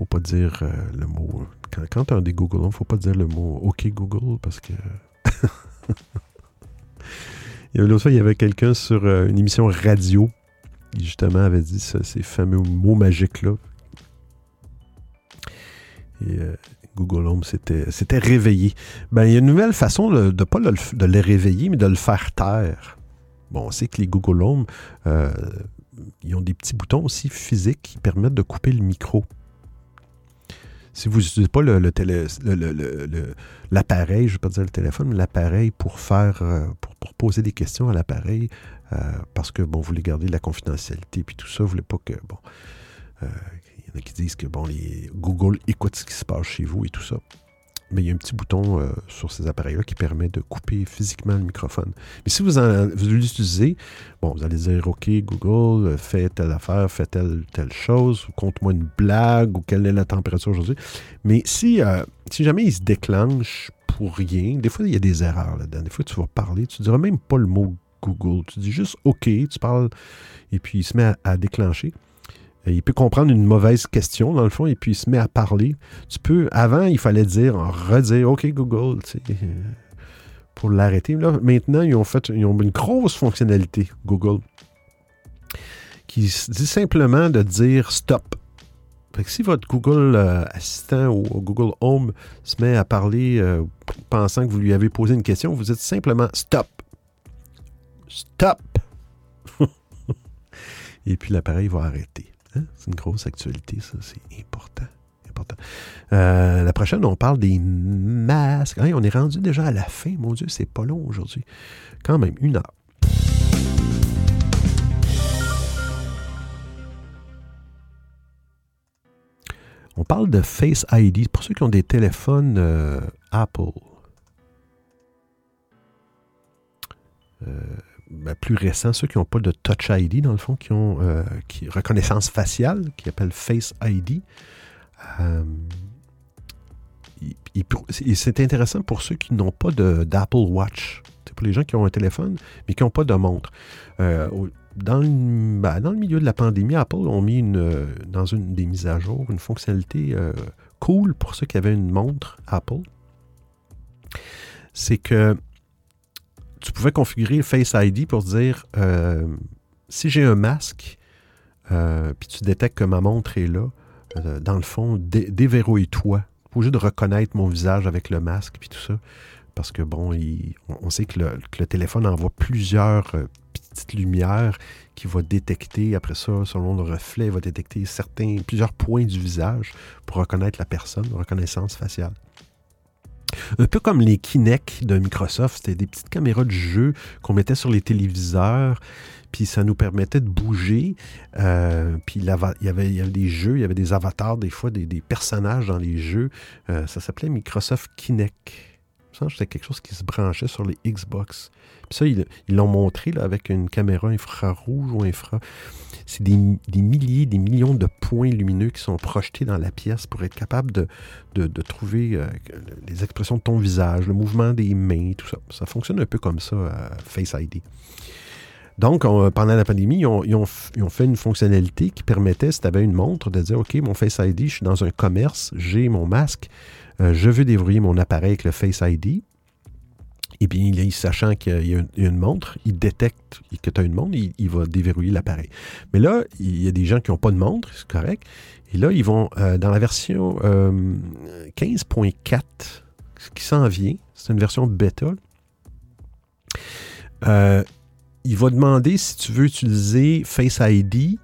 faut pas dire euh, le mot. Quand, quand tu as des Google Home, faut pas dire le mot OK Google parce que. il y avait il y avait quelqu'un sur euh, une émission radio qui justement avait dit ces fameux mots magiques-là. Et euh, Google Home s'était réveillé. Ben, il y a une nouvelle façon de, de pas de les réveiller, mais de le faire taire. Bon, on sait que les Google Home, ils ont des petits boutons aussi physiques qui permettent de couper le micro si vous n'utilisez pas le, l'appareil, je ne vais pas dire le téléphone, mais l'appareil pour faire, euh, pour, poser des questions à l'appareil, euh, parce que, bon, vous voulez garder la confidentialité, puis tout ça, vous voulez pas que, bon, euh, il y en a qui disent que, bon, les Google écoute ce qui se passe chez vous et tout ça mais il y a un petit bouton euh, sur ces appareils-là qui permet de couper physiquement le microphone. Mais si vous, l'utilisez, bon, vous allez dire OK, Google, euh, fais telle affaire, fais telle, telle chose, compte-moi une blague ou quelle est la température aujourd'hui. Mais si, euh, si jamais il se déclenche pour rien, des fois il y a des erreurs là-dedans. Des fois tu vas parler, tu ne diras même pas le mot Google. Tu dis juste OK, tu parles, et puis il se met à déclencher il peut comprendre une mauvaise question, dans le fond, et puis il se met à parler. Tu peux, avant, il fallait dire, redire, OK, Google, tu sais, pour l'arrêter. Maintenant, ils ont fait une grosse fonctionnalité, Google, qui dit simplement de dire stop. Si votre Google euh, Assistant ou Google Home se met à parler euh, pensant que vous lui avez posé une question, vous dites simplement stop. Stop. Et puis l'appareil va arrêter. Hein? C'est une grosse actualité, ça. C'est important. important. Euh, la prochaine, on parle des masques. on est rendu déjà à la fin. Mon Dieu, c'est pas long aujourd'hui. Quand même, une heure. On parle de Face ID. Pour ceux qui ont des téléphones euh, Apple. Euh, ben, plus récents, ceux qui n'ont pas de Touch ID, dans le fond, qui ont euh, reconnaissance faciale, qui appelle Face ID. Euh, c'est intéressant pour ceux qui n'ont pas d'Apple Watch. C'est pour les gens qui ont un téléphone, mais qui n'ont pas de montre. Euh, dans, le, ben, dans, le, milieu de la pandémie, Apple ont mis une, dans une des mises à jour une fonctionnalité cool pour ceux qui avaient une montre Apple. C'est que tu pouvais configurer Face ID pour dire euh, si j'ai un masque, puis tu détectes que ma montre est là, dans le fond, déverrouille-toi obligé de reconnaître mon visage avec le masque puis tout ça. Parce que bon, on sait que le, téléphone envoie plusieurs euh, petites lumières qui va détecter, après ça, selon le reflet, il va détecter certains, plusieurs points du visage pour reconnaître la personne, reconnaissance faciale. Un peu comme les Kinect de Microsoft, c'était des petites caméras de jeu qu'on mettait sur les téléviseurs puis ça nous permettait de bouger. Euh, puis il y, avait, il y, avait, des jeux, il y avait des avatars, des fois, des, personnages dans les jeux. Euh, ça s'appelait Microsoft Kinect. C'était quelque chose qui se branchait sur les Xbox. Puis ça, ils l'ont montré avec une caméra infrarouge ou infra. C'est des, milliers, des millions de points lumineux qui sont projetés dans la pièce pour être capable de, trouver euh, les expressions de ton visage, le mouvement des mains, tout ça. Ça fonctionne un peu comme ça, Face ID. Donc, pendant la pandémie, ils ont, fait une fonctionnalité qui permettait, si tu avais une montre, de dire OK, mon Face ID, je suis dans un commerce, j'ai mon masque, euh, je veux déverrouiller mon appareil avec le Face ID. Et bien, sachant qu'il y a une, montre, il détecte que tu as une montre, il, va déverrouiller l'appareil. Mais là, il y a des gens qui n'ont pas de montre, c'est correct. Et là, ils vont euh, dans la version 15.4 euh, qui s'en vient, c'est une version bêta il va demander si tu veux utiliser Face ID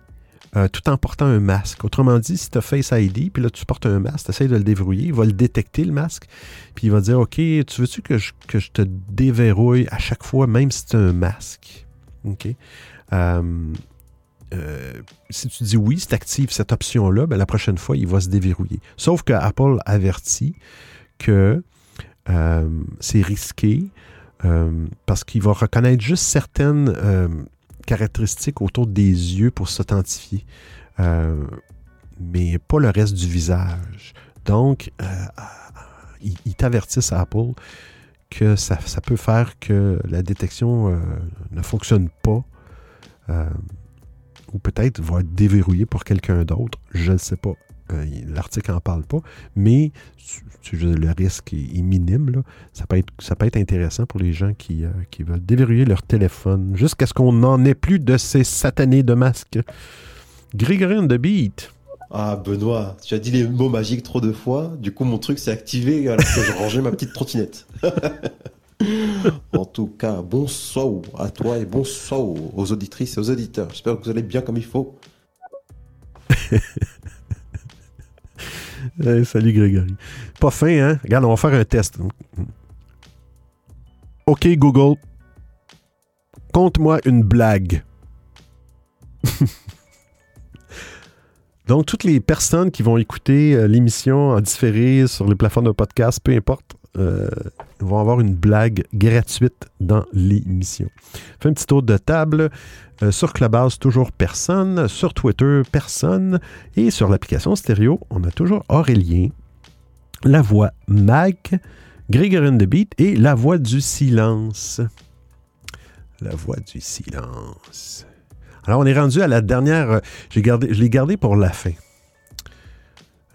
euh, tout en portant un masque. Autrement dit, si tu as Face ID, puis là tu portes un masque, tu essaies de le déverrouiller, il va le détecter le masque, puis il va dire OK, tu veux-tu que je, que je te déverrouille à chaque fois, même si tu as un masque? OK? Euh, euh, si tu dis oui, si tu actives cette option-là, ben, la prochaine fois, il va se déverrouiller. Sauf que Apple avertit que c'est risqué parce qu'il va reconnaître juste certaines caractéristiques autour des yeux pour s'authentifier, euh, mais pas le reste du visage. Donc, ils t'avertissent à Apple que ça, peut faire que la détection ne fonctionne pas ou peut-être va être déverrouillée pour quelqu'un d'autre. Je ne sais pas. Euh, l'article n'en parle pas, mais le risque est, minime. Ça, peut être, ça peut être intéressant pour les gens qui, euh, qui veulent déverrouiller leur téléphone jusqu'à ce qu'on n'en ait plus de ces satanés de masques. Grégorien de Beat. Ah, Benoît, tu as dit les mots magiques trop de fois. Du coup, mon truc s'est activé alors que je rangeais ma petite trottinette. en tout cas, bonsoir à toi et bonsoir aux auditrices et aux auditeurs. J'espère que vous allez bien comme il faut. salut Grégory. Pas fin, hein? Regarde, on va faire un test. OK, Google. Conte-moi une blague. Donc, toutes les personnes qui vont écouter euh, l'émission en différé sur les plateformes de podcast, peu importe, euh, vont avoir une blague gratuite dans l'émission. Fais un petit tour de table. Euh, sur Clubhouse, toujours personne. Sur Twitter, personne. Et sur l'application stéréo, on a toujours Aurélien, la voix Mag, Grégory the Beat et la voix du silence. La voix du silence. Alors, on est rendu à la dernière. Euh, gardé, je l'ai gardé pour la fin.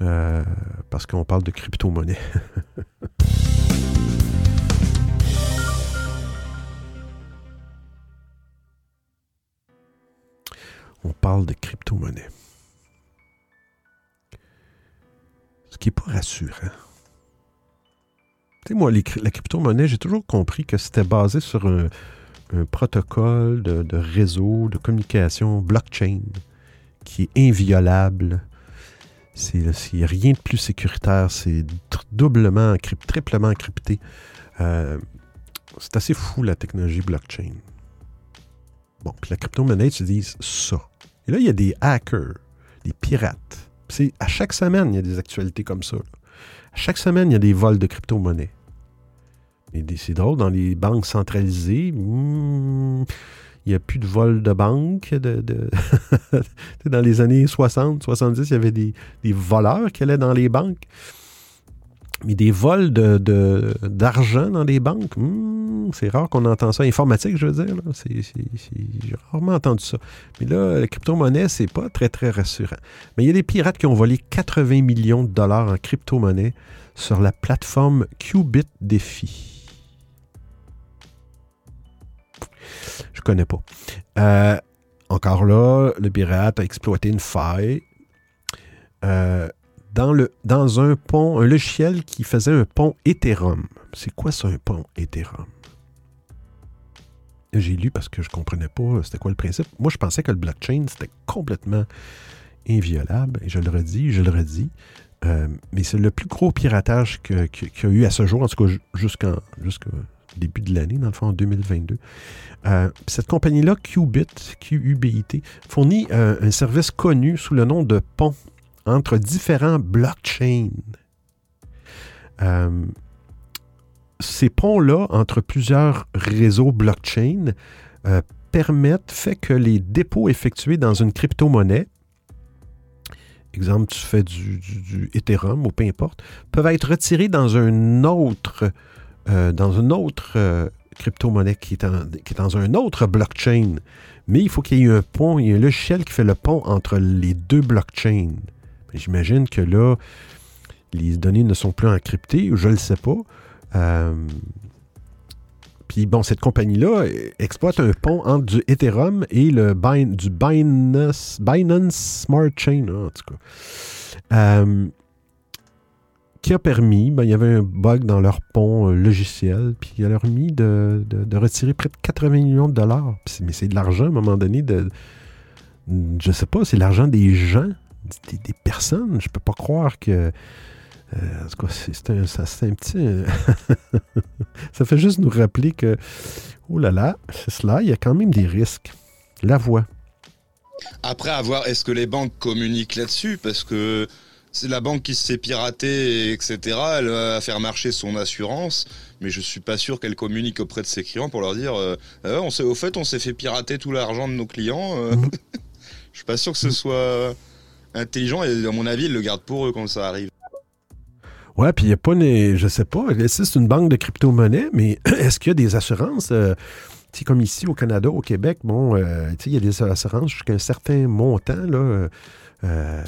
Euh, parce qu'on parle de crypto-monnaie. on parle de crypto-monnaie. Ce qui n'est pas rassurant. Tu sais, moi, la crypto-monnaie, j'ai toujours compris que c'était basé sur un, protocole de, réseau, de communication blockchain qui est inviolable. C'est rien de plus sécuritaire. C'est doublement, triplement encrypté. Euh, c'est assez fou la technologie blockchain. Bon, puis la crypto-monnaie utilise ça. Là, il y a des hackers, des pirates. C'est à chaque semaine, il y a des actualités comme ça. À chaque semaine, il y a des vols de crypto-monnaie. Et c'est drôle, dans les banques centralisées, hmm, il n'y a plus de vols de banque. Dans les années 60, 70, il y avait des, voleurs qui allaient dans les banques. Mais des vols d'argent de, dans des banques, hmm, c'est rare qu'on entend ça. Informatique, je veux dire. J'ai rarement entendu ça. Mais là, la crypto-monnaie, c'est pas très, très rassurant. Mais il y a des pirates qui ont volé 80 millions de dollars en crypto-monnaie sur la plateforme Qubit Défi. Je connais pas. Euh, encore là, le pirate a exploité une faille. Euh, dans, le, dans un pont, un logiciel qui faisait un pont Ethereum. C'est quoi ça, un pont Ethereum? J'ai lu parce que je ne comprenais pas c'était quoi le principe. Moi, je pensais que le blockchain, c'était complètement inviolable. Et je le redis, je le redis. Euh, mais c'est le plus gros piratage qu'il y a eu à ce jour, en tout cas jusqu'au début de l'année, dans le fond, en 2022. Euh, cette compagnie-là, Qubit, QUBIT, fournit euh, un service connu sous le nom de pont entre différents blockchains. Euh, ces ponts-là, entre plusieurs réseaux blockchain, euh, permettent, fait que les dépôts effectués dans une crypto-monnaie, exemple, tu fais du, Ethereum ou peu importe, peuvent être retirés dans un autre, euh, une autre crypto-monnaie qui, qui, est dans un autre blockchain. Mais il faut qu'il y ait un pont, il y a un logiciel qui fait le pont entre les deux blockchains. J'imagine que là, les données ne sont plus encryptées, je ne le sais pas. Euh, puis bon, cette compagnie-là exploite un pont entre du Ethereum et le du Binance, Smart Chain, en tout cas. Euh, qui a permis, ben, il y avait un bug dans leur pont euh, logiciel, puis il a permis de, de, retirer près de 80 millions de dollars. Mais c'est de l'argent à un moment donné de. Je sais pas, c'est l'argent des gens des, personnes. Je peux pas croire que. Euh, c'est un, un, petit. Euh, ça fait juste nous rappeler que, oh là là, c'est cela, il y a quand même des risques. La voix. Après avoir, est-ce que les banques communiquent là-dessus? Parce que c'est la banque qui se fait pirater, etc. Elle va faire marcher son assurance, mais je suis pas sûr qu'elle communique auprès de ses clients pour leur dire euh, on sait, au fait, on s'est fait pirater tout l'argent de nos clients. Mhm. je suis pas sûr que ce soit intelligent et à mon avis, ils le gardent pour eux quand ça arrive. Ouais, puis il n'y a pas, je sais pas, c'est une banque de crypto-monnaie, mais est-ce qu'il y a des assurances? Euh, comme ici au Canada, au Québec, bon, euh, il y a des assurances jusqu'à un certain montant, là. Euh,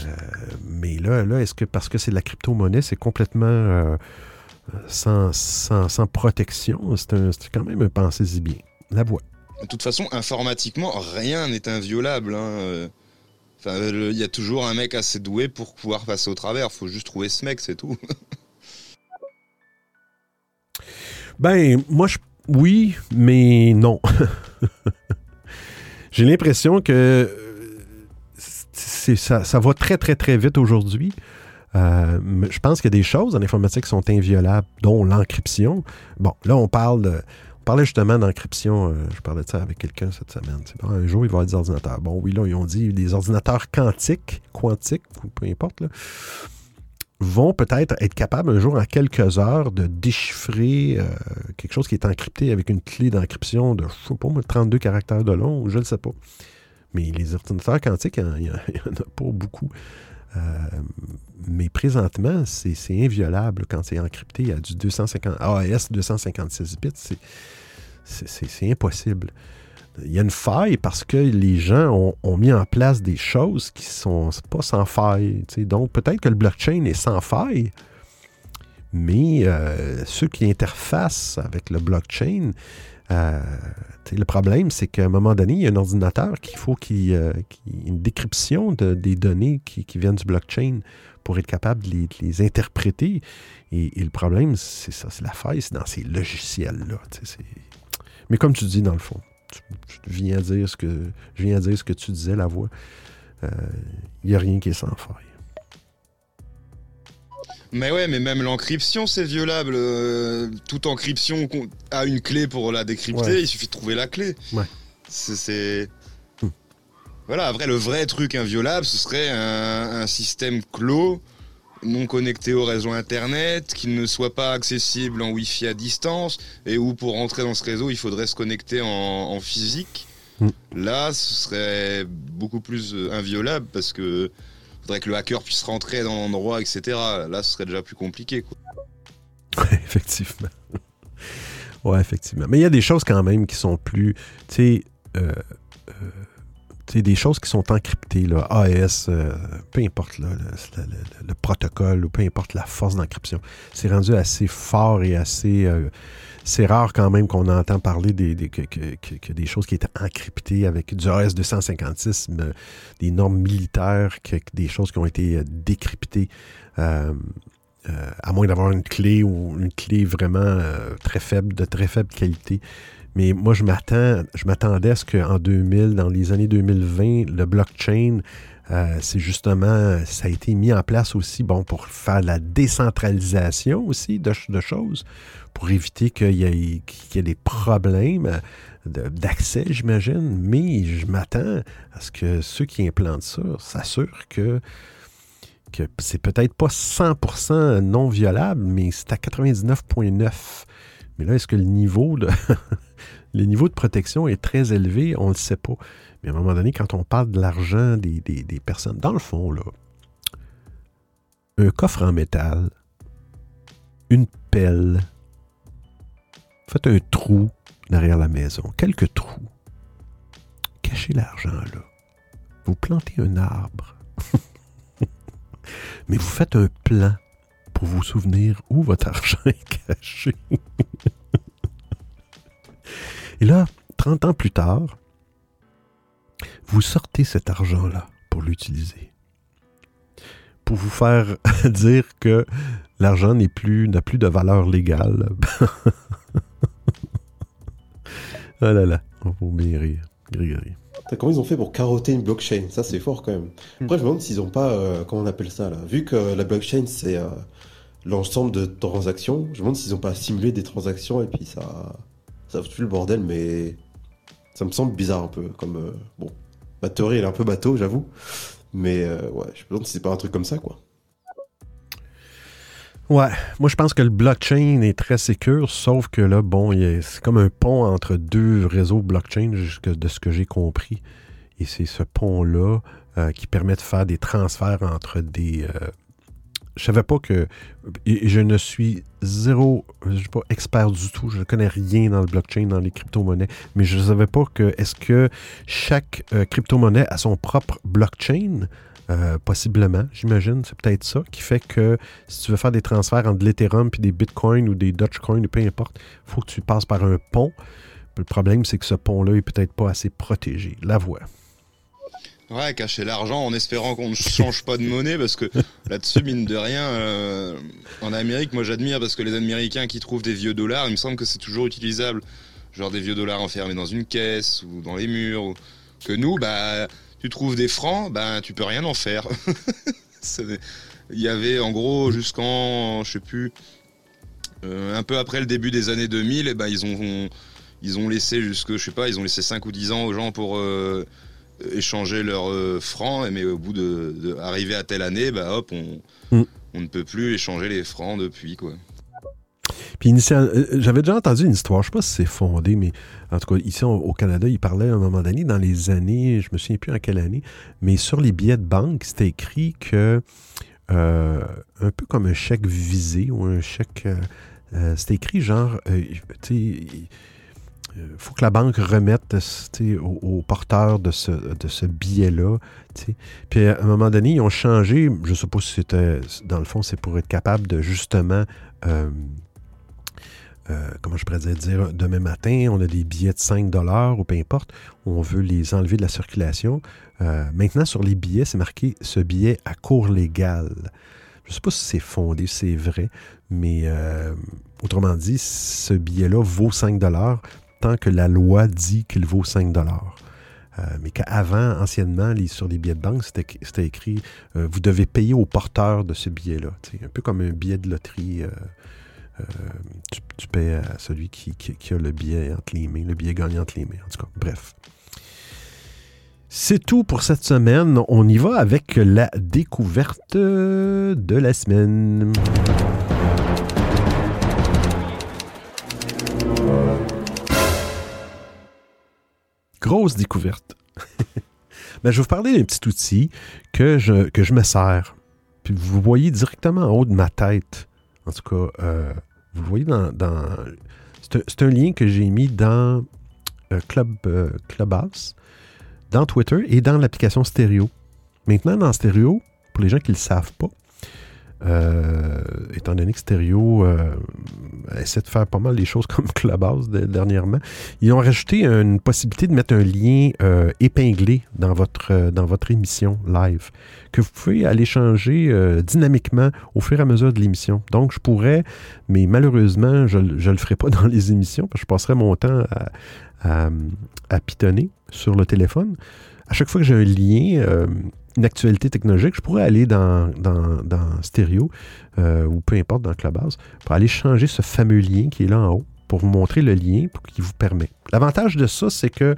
mais là, là est-ce que parce que c'est de la crypto-monnaie, c'est complètement sans, sans, protection? C'est quand même, pensez-y bien. La voix. De toute façon, informatiquement, rien n'est inviolable. Hein il y a toujours un mec assez doué pour pouvoir passer au travers. Faut juste trouver ce mec, c'est tout. ben, moi, je... oui, mais non. J'ai l'impression que euh, ça, ça, va très, très, très vite aujourd'hui. Euh, je pense qu'il y a des choses en informatique qui sont inviolables, dont l'encryption. Bon, là, on parle de, on parlait justement d'encryption, euh, je parlais de ça avec quelqu'un cette semaine. un jour, il va y avoir des ordinateurs. Bon, oui, là, ils ont dit des ordinateurs quantiques, quantiques, peu importe, vont peut-être être capables un jour, en quelques heures, de déchiffrer euh, quelque chose qui est encrypté avec une clé d'encryption de, je sais pas 32 caractères de long, je ne sais pas. Mais les ordinateurs quantiques, il n'y en, a pas beaucoup. Euh, mais présentement, c'est inviolable quand c'est encrypté à du 250, AES 256 bits. C'est impossible. Il y a une faille parce que les gens ont, mis en place des choses qui sont pas sans faille. Donc, peut-être que le blockchain est sans faille, mais euh, ceux qui interfacent avec le blockchain, euh, le problème, c'est qu'à un moment donné, il y a un ordinateur qu'il faut qu'il y ait une décryption des données qui, viennent du blockchain pour être capable de les, interpréter. Et, le problème, c'est ça, c'est la faille, c'est dans ces logiciels-là. Mais comme tu dis, dans le fond, je viens dire ce que, je viens dire ce que tu disais, la voix. Il euh, n'y a rien qui est sans faille. Mais ouais, mais même l'encryption, c'est violable. Euh, toute encryption a une clé pour la décrypter, il suffit de trouver la clé. Ouais. C'est. Hmm. Voilà, après, le vrai truc inviolable, ce serait un, système clos, non connecté au réseau Internet, qui ne soit pas accessible en Wi-Fi à distance, et où pour rentrer dans ce réseau, il faudrait se connecter en, physique. Hmm. Là, ce serait beaucoup plus euh, inviolable parce que faudrait que le hacker puisse rentrer dans l'endroit, etc. Là, ce serait déjà plus compliqué. effectivement. ouais, effectivement. Mais il y a des choses quand même qui sont plus, tu sais, euh, euh, des choses qui sont encryptées, là, AES, euh, peu importe le, le, protocole ou peu importe la force d'encryption. C'est rendu assez fort et assez c'est rare quand même qu'on entend parler des, des que, des choses qui étaient encryptées avec du AS 256, des normes militaires, des choses qui ont été euh, décryptées. Euh, euh, à moins d'avoir une clé ou une clé vraiment très faible, de très faible qualité. Mais moi, je m'attends, je m'attendais à ce qu'en 2000, dans les années 2020, le blockchain euh, c'est justement, ça a été mis en place aussi bon, pour faire la décentralisation aussi de, choses, pour éviter qu'il y, ait des problèmes d'accès, j'imagine. Mais je m'attends à ce que ceux qui implantent ça s'assurent que, que c'est peut-être pas 100% non violable, mais c'est à 99,9%. Mais là, est-ce que le niveau de, le niveau de protection est très élevé? On ne le sait pas. Mais à un moment donné, quand on parle de l'argent des, personnes, dans le fond, là, un coffre en métal, une pelle, faites un trou derrière la maison, quelques trous. Cachez l'argent là. Vous plantez un arbre. Mais vous faites un plan pour vous souvenir où votre argent est caché. Et là, 30 ans plus tard, vous sortez cet argent-là pour l'utiliser. Pour vous faire dire que l'argent n'est plus, n'a plus de valeur légale. ah là là, on va bien rire. Grégory. Comment ils ont fait pour carotter une blockchain? Ça, c'est fort quand même. Après, je me demande s'ils n'ont pas. Euh, comment on appelle ça là? Vu que la blockchain, c'est euh, l'ensemble de transactions, je me demande s'ils n'ont pas simulé des transactions et puis ça. Ça fout le bordel, mais. Ça me semble bizarre un peu. Comme. Euh, bon. Ma théorie, est un peu bateau, j'avoue. Mais euh, ouais, je me demande si c'est pas un truc comme ça, quoi. Ouais, moi je pense que le blockchain est très sécur, sauf que là, bon, c'est comme un pont entre deux réseaux blockchain, de ce que j'ai compris. Et c'est ce pont-là euh, qui permet de faire des transferts entre des, euh, je savais pas que. Je ne suis zéro. Je suis pas expert du tout. Je ne connais rien dans le blockchain, dans les crypto-monnaies. Mais je ne savais pas que. Est-ce que chaque euh, crypto-monnaie a son propre blockchain? Euh, possiblement, j'imagine. C'est peut-être ça qui fait que si tu veux faire des transferts entre l'Ethereum puis des Bitcoin ou des Dogecoin ou peu importe, il faut que tu passes par un pont. Le problème, c'est que ce pont-là est peut-être pas assez protégé. La voie. Ouais, cacher l'argent en espérant qu'on ne change pas de monnaie parce que là-dessus, mine de rien, euh, en Amérique, moi j'admire parce que les Américains qui trouvent des vieux dollars, il me semble que c'est toujours utilisable. Genre des vieux dollars enfermés dans une caisse ou dans les murs. Ou... Que nous, bah, tu trouves des francs, bah, tu peux rien en faire. il y avait en gros jusqu'en, je sais plus, euh, un peu après le début des années 2000, et ben, ils ont, ils ont laissé jusque, je sais pas, ils ont laissé 5 ou 10 ans aux gens pour. Euh, échanger leurs euh, francs, mais au bout de, arriver à telle année, bah hop, on, mm. on ne peut plus échanger les francs depuis quoi. Puis initial, euh, j'avais déjà entendu une histoire, je sais pas si c'est fondé, mais en tout cas, ici au Canada, il parlait à un moment donné, dans les années, je me souviens plus en quelle année, mais sur les billets de banque, c'était écrit que, euh, un peu comme un chèque visé ou un chèque, c'était écrit genre, tu sais, il euh, faut que la banque remette au, porteur de ce, de ce billet-là. Puis à un moment donné, ils ont changé, je ne sais pas si c'était, dans le fond, c'est pour être capable de justement, euh, euh, comment je pourrais dire, demain matin, on a des billets de 5 ou peu importe, on veut les enlever de la circulation. maintenant, sur les billets, c'est marqué ce billet à cours légal. Je ne sais pas si c'est fondé, si c'est vrai, mais autrement dit, ce billet-là vaut 5 que la loi dit qu'il vaut 5 dollars. Euh, mais qu'avant, anciennement, sur les billets de banque, c'était écrit euh, vous devez payer au porteur de ce billet-là. Un peu comme un billet de loterie. Euh, tu, tu, paies à celui qui, qui, a le billet entre les mains, le billet gagnant entre les mains. En tout cas, bref. C'est tout pour cette semaine. On y va avec la découverte de la semaine. Grosse découverte. Mais je vais vous parler d'un petit outil que je, que je me sers. Puis vous voyez directement en haut de ma tête, en tout cas, euh, Vous voyez dans. c'est un, lien que j'ai mis dans Club, Clubhouse, dans Twitter et dans l'application Stereo. Maintenant, dans Stereo, pour les gens qui ne le savent pas, euh, étant donné que Stereo euh, essaie de faire pas mal les choses comme Clubhouse dernièrement, ils ont rajouté une possibilité de mettre un lien euh, épinglé dans votre, dans émission live que vous pouvez aller changer dynamiquement au fur et à mesure de l'émission. Donc, je pourrais, mais malheureusement, je ne le ferai pas dans les émissions parce que je passerai mon temps à, à, pitonner sur le téléphone. À chaque fois que j'ai un lien, une actualité technologique, je pourrais aller dans, dans, Stereo euh, ou peu importe dans Clubhouse pour aller changer ce fameux lien qui est là en haut pour vous montrer le lien qui vous permet. L'avantage de ça, c'est que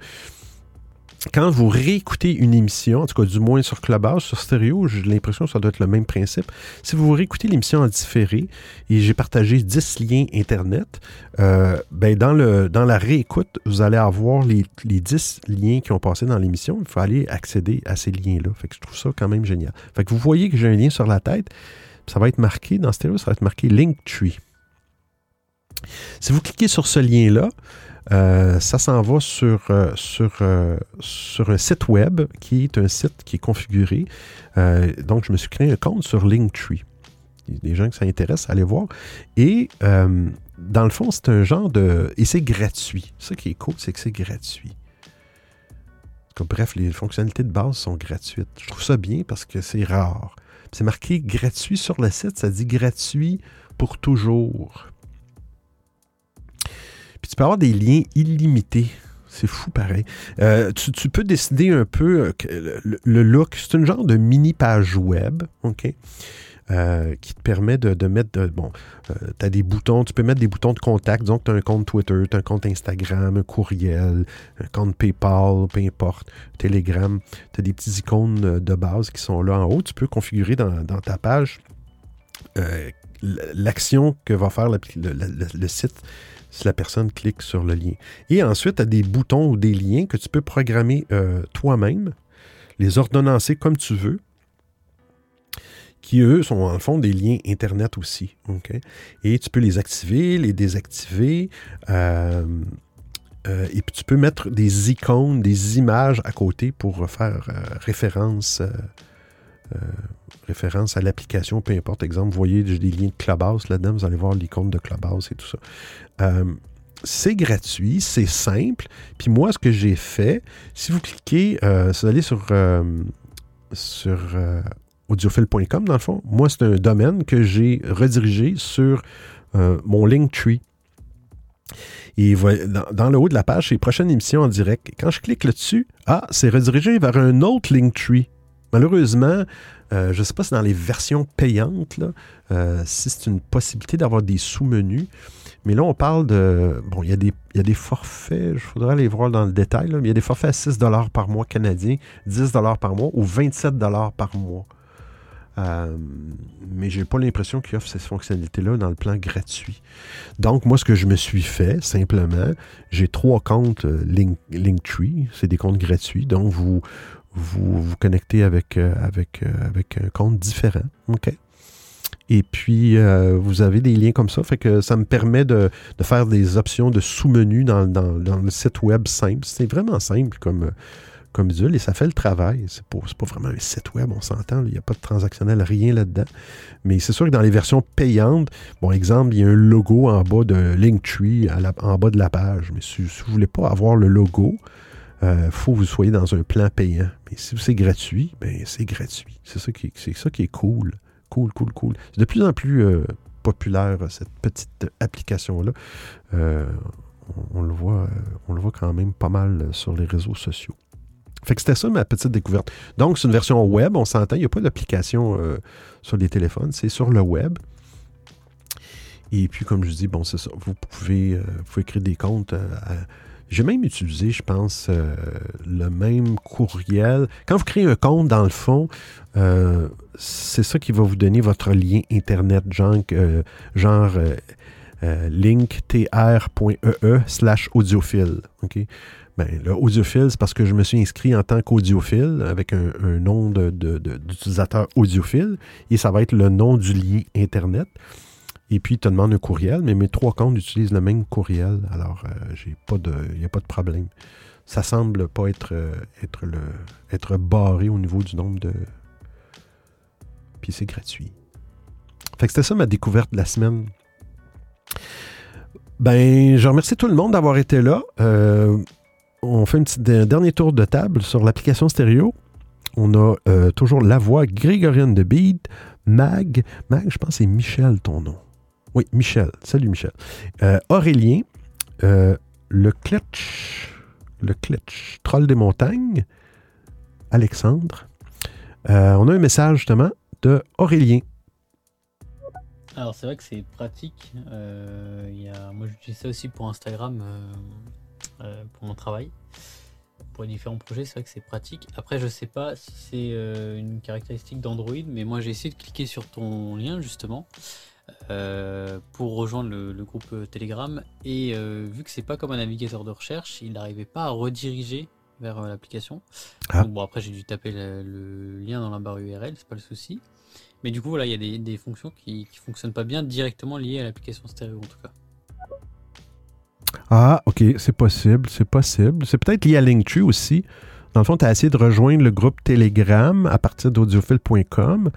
quand vous réécoutez une émission, en tout cas du moins sur Clubhouse, sur Stereo, j'ai l'impression que ça doit être le même principe. Si vous réécoutez l'émission en différé, et j'ai partagé 10 liens Internet, euh, ben dans, le, dans la réécoute, vous allez avoir les, les 10 liens qui ont passé dans l'émission. Il faut aller accéder à ces liens-là. Fait que je trouve ça quand même génial. Fait que vous voyez que j'ai un lien sur la tête. Ça va être marqué, dans Stereo, ça va être marqué Linktree. Si vous cliquez sur ce lien-là, euh, ça s'en va sur, euh, euh, sur un site web qui est un site qui est configuré. donc, je me suis créé un compte sur Linktree. Des gens qui ça intéresse, allez voir. Et dans le fond, c'est un genre de. Et c'est gratuit. Ce qui est cool, c'est que c'est gratuit. Bref, les fonctionnalités de base sont gratuites. Je trouve ça bien parce que c'est rare. C'est marqué gratuit sur le site, ça dit gratuit pour toujours tu peux avoir des liens illimités. C'est fou pareil. Euh, tu, peux décider un peu euh, le, look. C'est un genre de mini page web, OK? Euh, qui te permet de, mettre. bon, tu des boutons, tu peux mettre des boutons de contact. Donc, tu as un compte Twitter, tu as un compte Instagram, un courriel, un compte PayPal, peu importe, Telegram. Tu as des petits icônes de base qui sont là en haut. Tu peux configurer dans, ta page l'action que va faire le site si la personne clique sur le lien. Et ensuite, tu as des boutons ou des liens que tu peux programmer euh, toi-même, les ordonnancer comme tu veux, qui eux sont en fond des liens Internet aussi. Et tu peux les activer, les désactiver. Euh, euh, et puis tu peux mettre des icônes, des images à côté pour faire référence référence à l'application, peu importe. Exemple, vous voyez, j'ai des liens de Clubhouse là-dedans, vous allez voir l'icône de Clubhouse et tout ça. Euh, c'est gratuit, c'est simple. Puis moi, ce que j'ai fait, si vous cliquez, euh, vous allez sur, euh, sur audiophile.com, dans le fond, moi, c'est un domaine que j'ai redirigé sur mon Linktree. Et dans, le haut de la page, c'est prochaine émission en direct. Quand je clique là-dessus, ah, c'est redirigé vers un autre Linktree. Malheureusement, je ne sais pas si dans les versions payantes, si c'est une possibilité d'avoir des sous-menus. Mais là, on parle de. Bon, il y, a des, y a des forfaits, je voudrais aller voir dans le détail, mais il y a des forfaits à 6 par mois canadien, 10 par mois ou 27 par mois. Euh, mais j'ai pas l'impression qu'ils offrent ces fonctionnalités-là dans le plan gratuit. Donc, moi, ce que je me suis fait, simplement, j'ai trois comptes Linktree. C'est des comptes gratuits. Donc, vous, vous vous connectez avec, euh, avec, euh, avec un compte différent. OK? Et puis, euh, vous avez des liens comme ça. Fait que ça me permet de, faire des options de sous-menu dans, le site web simple. C'est vraiment simple comme, comme et ça fait le travail. C'est pas, pas vraiment un site web, on s'entend. Il n'y a pas de transactionnel, rien là-dedans. Mais c'est sûr que dans les versions payantes, bon, exemple, il y a un logo en bas de Linktree, en bas de la page. Mais si, vous ne voulez pas avoir le logo, il euh, faut que vous soyez dans un plan payant. Mais si c'est gratuit, ben c'est gratuit. C'est ça, ça qui est cool. Cool, cool, cool. C'est de plus en plus euh, populaire, cette petite application-là. Euh, on, le voit, on le voit quand même pas mal sur les réseaux sociaux. Fait que c'était ça ma petite découverte. Donc, c'est une version web, on s'entend. Il n'y a pas d'application sur les téléphones, c'est sur le web. Et puis, comme je dis, bon, c'est ça. Vous pouvez, vous pouvez des comptes à j'ai même utilisé, je pense, euh, le même courriel. Quand vous créez un compte, dans le fond, euh, c'est ça qui va vous donner votre lien Internet, genre, euh, linktr.ee slash audiophile. OK? Ben, le audiophile, c'est parce que je me suis inscrit en tant qu'audiophile avec un, nom d'utilisateur de, audiophile et ça va être le nom du lien Internet. Et puis, il te demande un courriel, mais mes trois comptes utilisent le même courriel. Alors, de, il n'y a pas de problème. Ça semble pas être, être, le, être barré au niveau du nombre de. Puis c'est gratuit. Fait que c'était ça ma découverte de la semaine. Ben, je remercie tout le monde d'avoir été là. on fait un petit dernier tour de table sur l'application stéréo. On a toujours la voix grégorienne de Beat, Mag. Mag, je pense que c'est Michel ton nom. Oui, Michel. Salut Michel. Euh, Aurélien, euh, le Cletch, le Cletch, Troll des montagnes, Alexandre. Euh, on a un message justement de Aurélien. Alors c'est vrai que c'est pratique. Moi j'utilise ça aussi pour Instagram, pour mon travail pour les différents projets, c'est vrai que c'est pratique. Après, je sais pas si c'est une caractéristique d'Android, mais moi j'ai essayé de cliquer sur ton lien justement euh, pour rejoindre le, groupe euh, Telegram et vu que c'est pas comme un navigateur de recherche, il n'arrivait pas à rediriger vers l'application. Ah. bon, après j'ai dû taper le, lien dans la barre URL, c'est pas le souci. Mais du coup, voilà, il y a des, fonctions qui, qui fonctionnent pas bien directement liées à l'application stéréo en tout cas. Ah, OK, c'est possible, c'est possible. C'est peut-être lié à Linktree aussi. Dans le fond, tu as essayé de rejoindre le groupe Telegram à partir d'audiophile.com,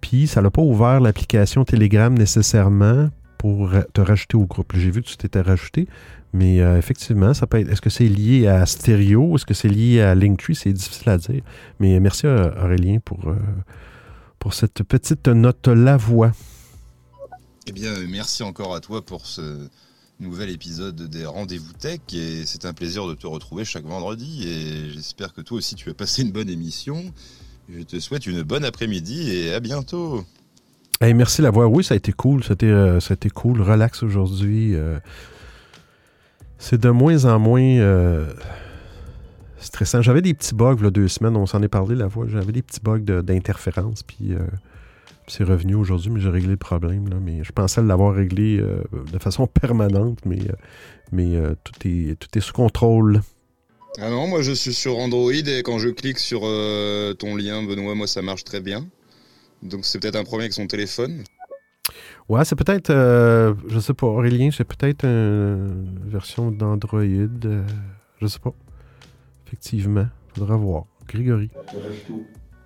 puis ça n'a pas ouvert l'application Telegram nécessairement pour te rajouter au groupe. J'ai vu que tu t'étais rajouté, mais euh, effectivement, ça peut être. Est-ce que c'est lié à Stereo? Est-ce que c'est lié à Linktree? C'est difficile à dire. Mais merci Aurélien pour, euh, pour cette petite note la voix. Eh bien, merci encore à toi pour ce, nouvel épisode des Rendez-vous Tech et c'est un plaisir de te retrouver chaque vendredi et j'espère que toi aussi tu as passé une bonne émission. Je te souhaite une bonne après-midi et à bientôt. merci la voix. Oui, ça a été cool. C'était, euh, cool. Relax aujourd'hui. Euh. c'est de moins en moins euh, stressant. J'avais des petits bugs deux semaines. On s'en est parlé la voix. J'avais des petits bugs d'interférence. Puis c'est revenu aujourd'hui, mais j'ai réglé le problème. Là, mais je pensais l'avoir réglé de façon permanente, mais, mais tout, est, tout est sous contrôle. Ah non, moi je suis sur Android et quand je clique sur ton lien, Benoît, moi ça marche très bien. Donc c'est peut-être un problème avec son téléphone. Ouais, c'est peut-être, je sais pas, Aurélien, c'est peut-être une version d'Android. je sais pas. Effectivement, faudra voir. Grégory.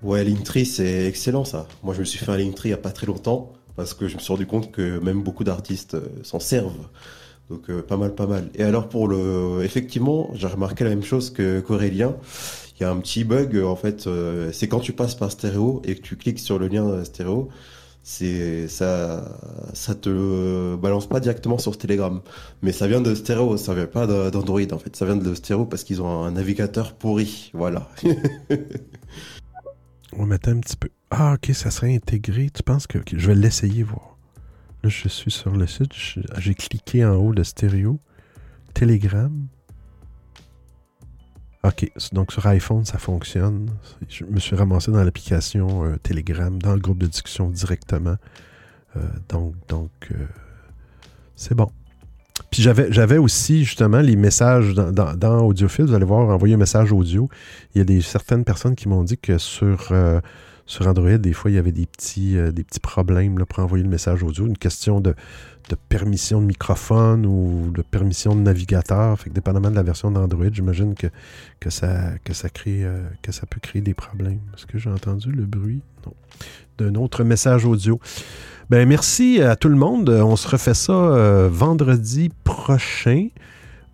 Ouais, Linktree, c'est excellent ça. Moi, je me suis fait un Linktree il n'y a pas très longtemps parce que je me suis rendu compte que même beaucoup d'artistes euh, s'en servent. Donc euh, pas mal, pas mal. Et alors pour le, effectivement, j'ai remarqué la même chose que qu'Aurélien. Il y a un petit bug en fait. Euh, c'est quand tu passes par stéréo et que tu cliques sur le lien stéréo, c'est ça, ça te balance pas directement sur Telegram. Mais ça vient de stéréo, ça vient pas d'Android en fait. Ça vient de stéréo parce qu'ils ont un navigateur pourri. Voilà. On va mettre un petit peu. Ah, ok, ça serait intégré. Tu penses que. je vais l'essayer, voir. Je suis sur le site. J'ai cliqué en haut de stéréo. Telegram. OK. Donc, sur iPhone, ça fonctionne. Je me suis ramassé dans l'application euh, Telegram, dans le groupe de discussion directement. Euh, donc, donc euh, c'est bon. Puis j'avais, aussi justement les messages dans, dans. Vous allez voir, envoyer un message audio. Il y a des, certaines personnes qui m'ont dit que sur, sur Android, des fois, il y avait des petits, euh, problèmes pour envoyer le message audio. Une question de, permission de microphone ou de permission de navigateur. Fait que dépendamment de la version d'Android, j'imagine que, ça, euh, ça peut créer des problèmes. Est-ce que j'ai entendu le bruit? Non. D'un autre message audio. Ben, merci à tout le monde. On se refait ça euh, vendredi prochain.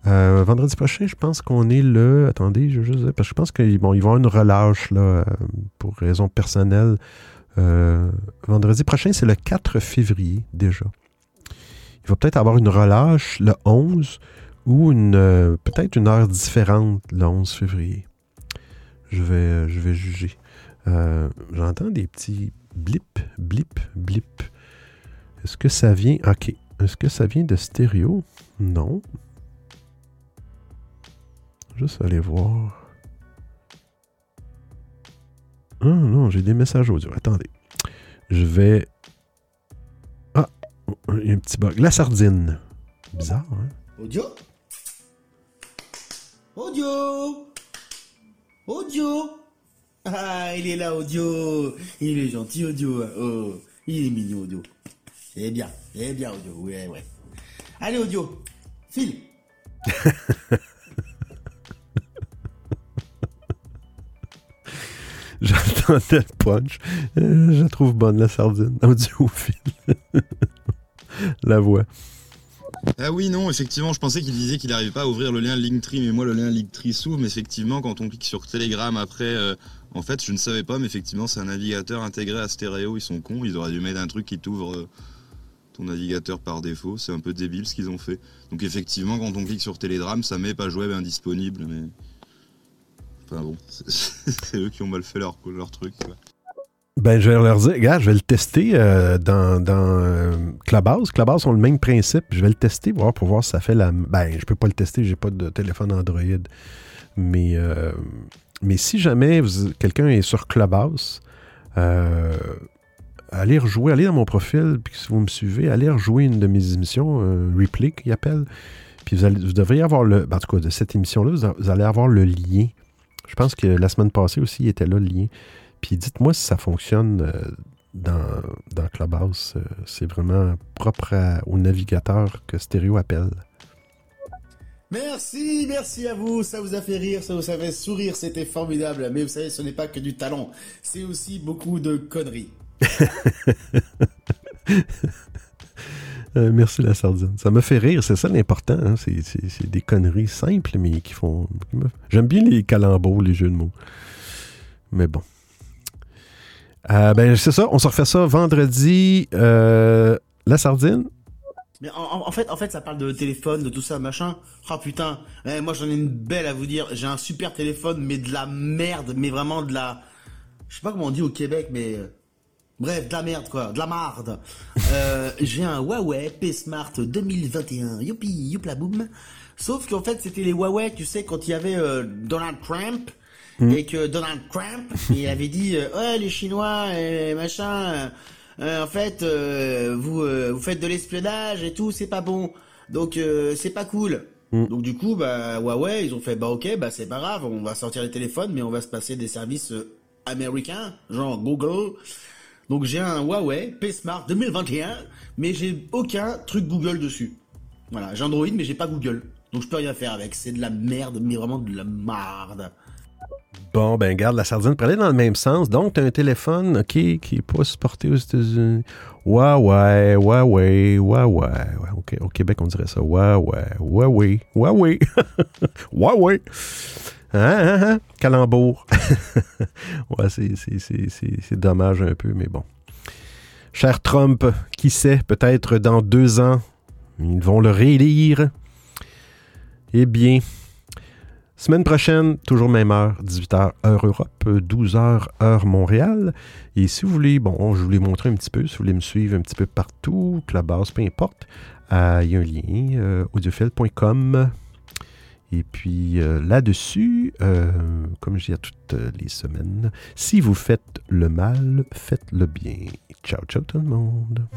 Euh, vendredi prochain, je pense qu'on est le. Attendez, je, je parce que je pense qu'ils vont avoir une relâche là, euh, pour raison personnelle. vendredi prochain, c'est le 4 février déjà. Il va peut-être avoir une relâche le 11 ou une peut-être une heure différente le 11 février. Je vais, je vais juger. J'entends des petits blip, blip, blip. Est-ce que ça vient. OK. Est-ce que ça vient de stéréo? Non. Juste aller voir. Ah non, j'ai des messages audio. Attendez. Je vais. Ah, il y a un petit bug. La sardine. Bizarre, hein? Audio? Audio? Audio? Ah, il est là, audio. Il est gentil, audio. Oh, il est mignon, audio. C'est bien, c'est bien, audio. Ouais, ouais. Allez, audio. File. J'entendais le punch. Euh, je trouve bonne, la sardine. Audiophile. la voix. Ah oui, non, effectivement, je pensais qu'il disait qu'il n'arrivait pas à ouvrir le lien Linktree, mais moi, le lien Linktree s'ouvre, mais effectivement, quand on clique sur Telegram après, euh, en fait, je ne savais pas, mais effectivement, c'est un navigateur intégré à stéréo, ils sont cons, ils auraient dû mettre un truc qui t'ouvre euh, ton navigateur par défaut, c'est un peu débile ce qu'ils ont fait. Donc effectivement, quand on clique sur Telegram, ça met page web indisponible, mais... Enfin bon, c'est eux qui ont mal fait leur, leur truc. Ben, je vais leur dire, regarde, je vais le tester euh, dans, dans euh, Clubhouse. Clubhouse ont le même principe. Je vais le tester voir, pour voir si ça fait la. Ben, je peux pas le tester, j'ai pas de téléphone Android. Mais, euh, mais si jamais quelqu'un est sur Clubhouse, allez rejouer, allez dans mon profil, puis si vous me suivez, allez rejouer une de mes émissions, Replay, qu'il appelle. Puis vous, allez, vous devriez avoir le. Ben, en tout cas, de cette émission-là, vous, allez avoir le lien. Je pense que la semaine passée aussi, il était là, le lien. Puis dites-moi si ça fonctionne euh, dans, dans Clubhouse. Euh, c'est vraiment propre au navigateur que Stereo appelle. Merci, merci à vous. Ça vous a fait rire, ça vous a fait sourire, c'était formidable. Mais vous savez, ce n'est pas que du talent, c'est aussi beaucoup de conneries. Euh, merci la sardine. Ça me fait rire, c'est ça l'important. Hein. C'est des conneries simples, mais qui font. J'aime bien les calembours, les jeux de mots. Mais bon. Euh, ben, c'est ça, on se refait ça vendredi. Euh, la sardine. Mais en, fait, en fait, ça parle de téléphone, de tout ça, machin. Oh putain, eh, moi j'en ai une belle à vous dire. J'ai un super téléphone, mais de la merde, mais vraiment de la. Je sais pas comment on dit au Québec, mais. Euh, bref, de la merde quoi, de la marde. j'ai un Huawei P Smart 2021. Youpi, youpla boum. Sauf qu'en fait, c'était les Huawei, tu sais, quand il y avait Donald Trump Hmm. et que Donald Trump il avait dit euh, ouais les Chinois et machin euh, en fait euh, vous vous faites de l'espionnage et tout c'est pas bon donc c'est pas cool hmm. donc du coup bah Huawei ils ont fait bah ok bah c'est pas grave on va sortir les téléphones mais on va se passer des services américains genre Google donc j'ai un Huawei P Smart 2021 mais j'ai aucun truc Google dessus voilà j'ai Android mais j'ai pas Google donc je peux rien faire avec c'est de la merde mais vraiment de la marde Bon, ben garde la sardine pour dans le même sens. Donc, tu as un téléphone, OK, qui n'est pas supporté aux États-Unis. Huawei, Huawei, Huawei. OK, au Québec, on dirait ça. Huawei, Huawei, Huawei. Huawei. Hein, hein, hein? Calembour. ouais, c'est dommage un peu, mais bon. Cher Trump, qui sait, peut-être dans deux ans, ils vont le réélire. Eh bien, Semaine prochaine, toujours même heure, 18h heure Europe, 12h heure Montréal. Et si vous voulez, bon, je vous l'ai montré un petit peu, si vous voulez me suivre un petit peu partout, que la base, peu importe, euh, il y a un lien, euh. Et puis euh, là-dessus, comme je dis à toutes les semaines, si vous faites le mal, faites le bien. Ciao, ciao tout le monde.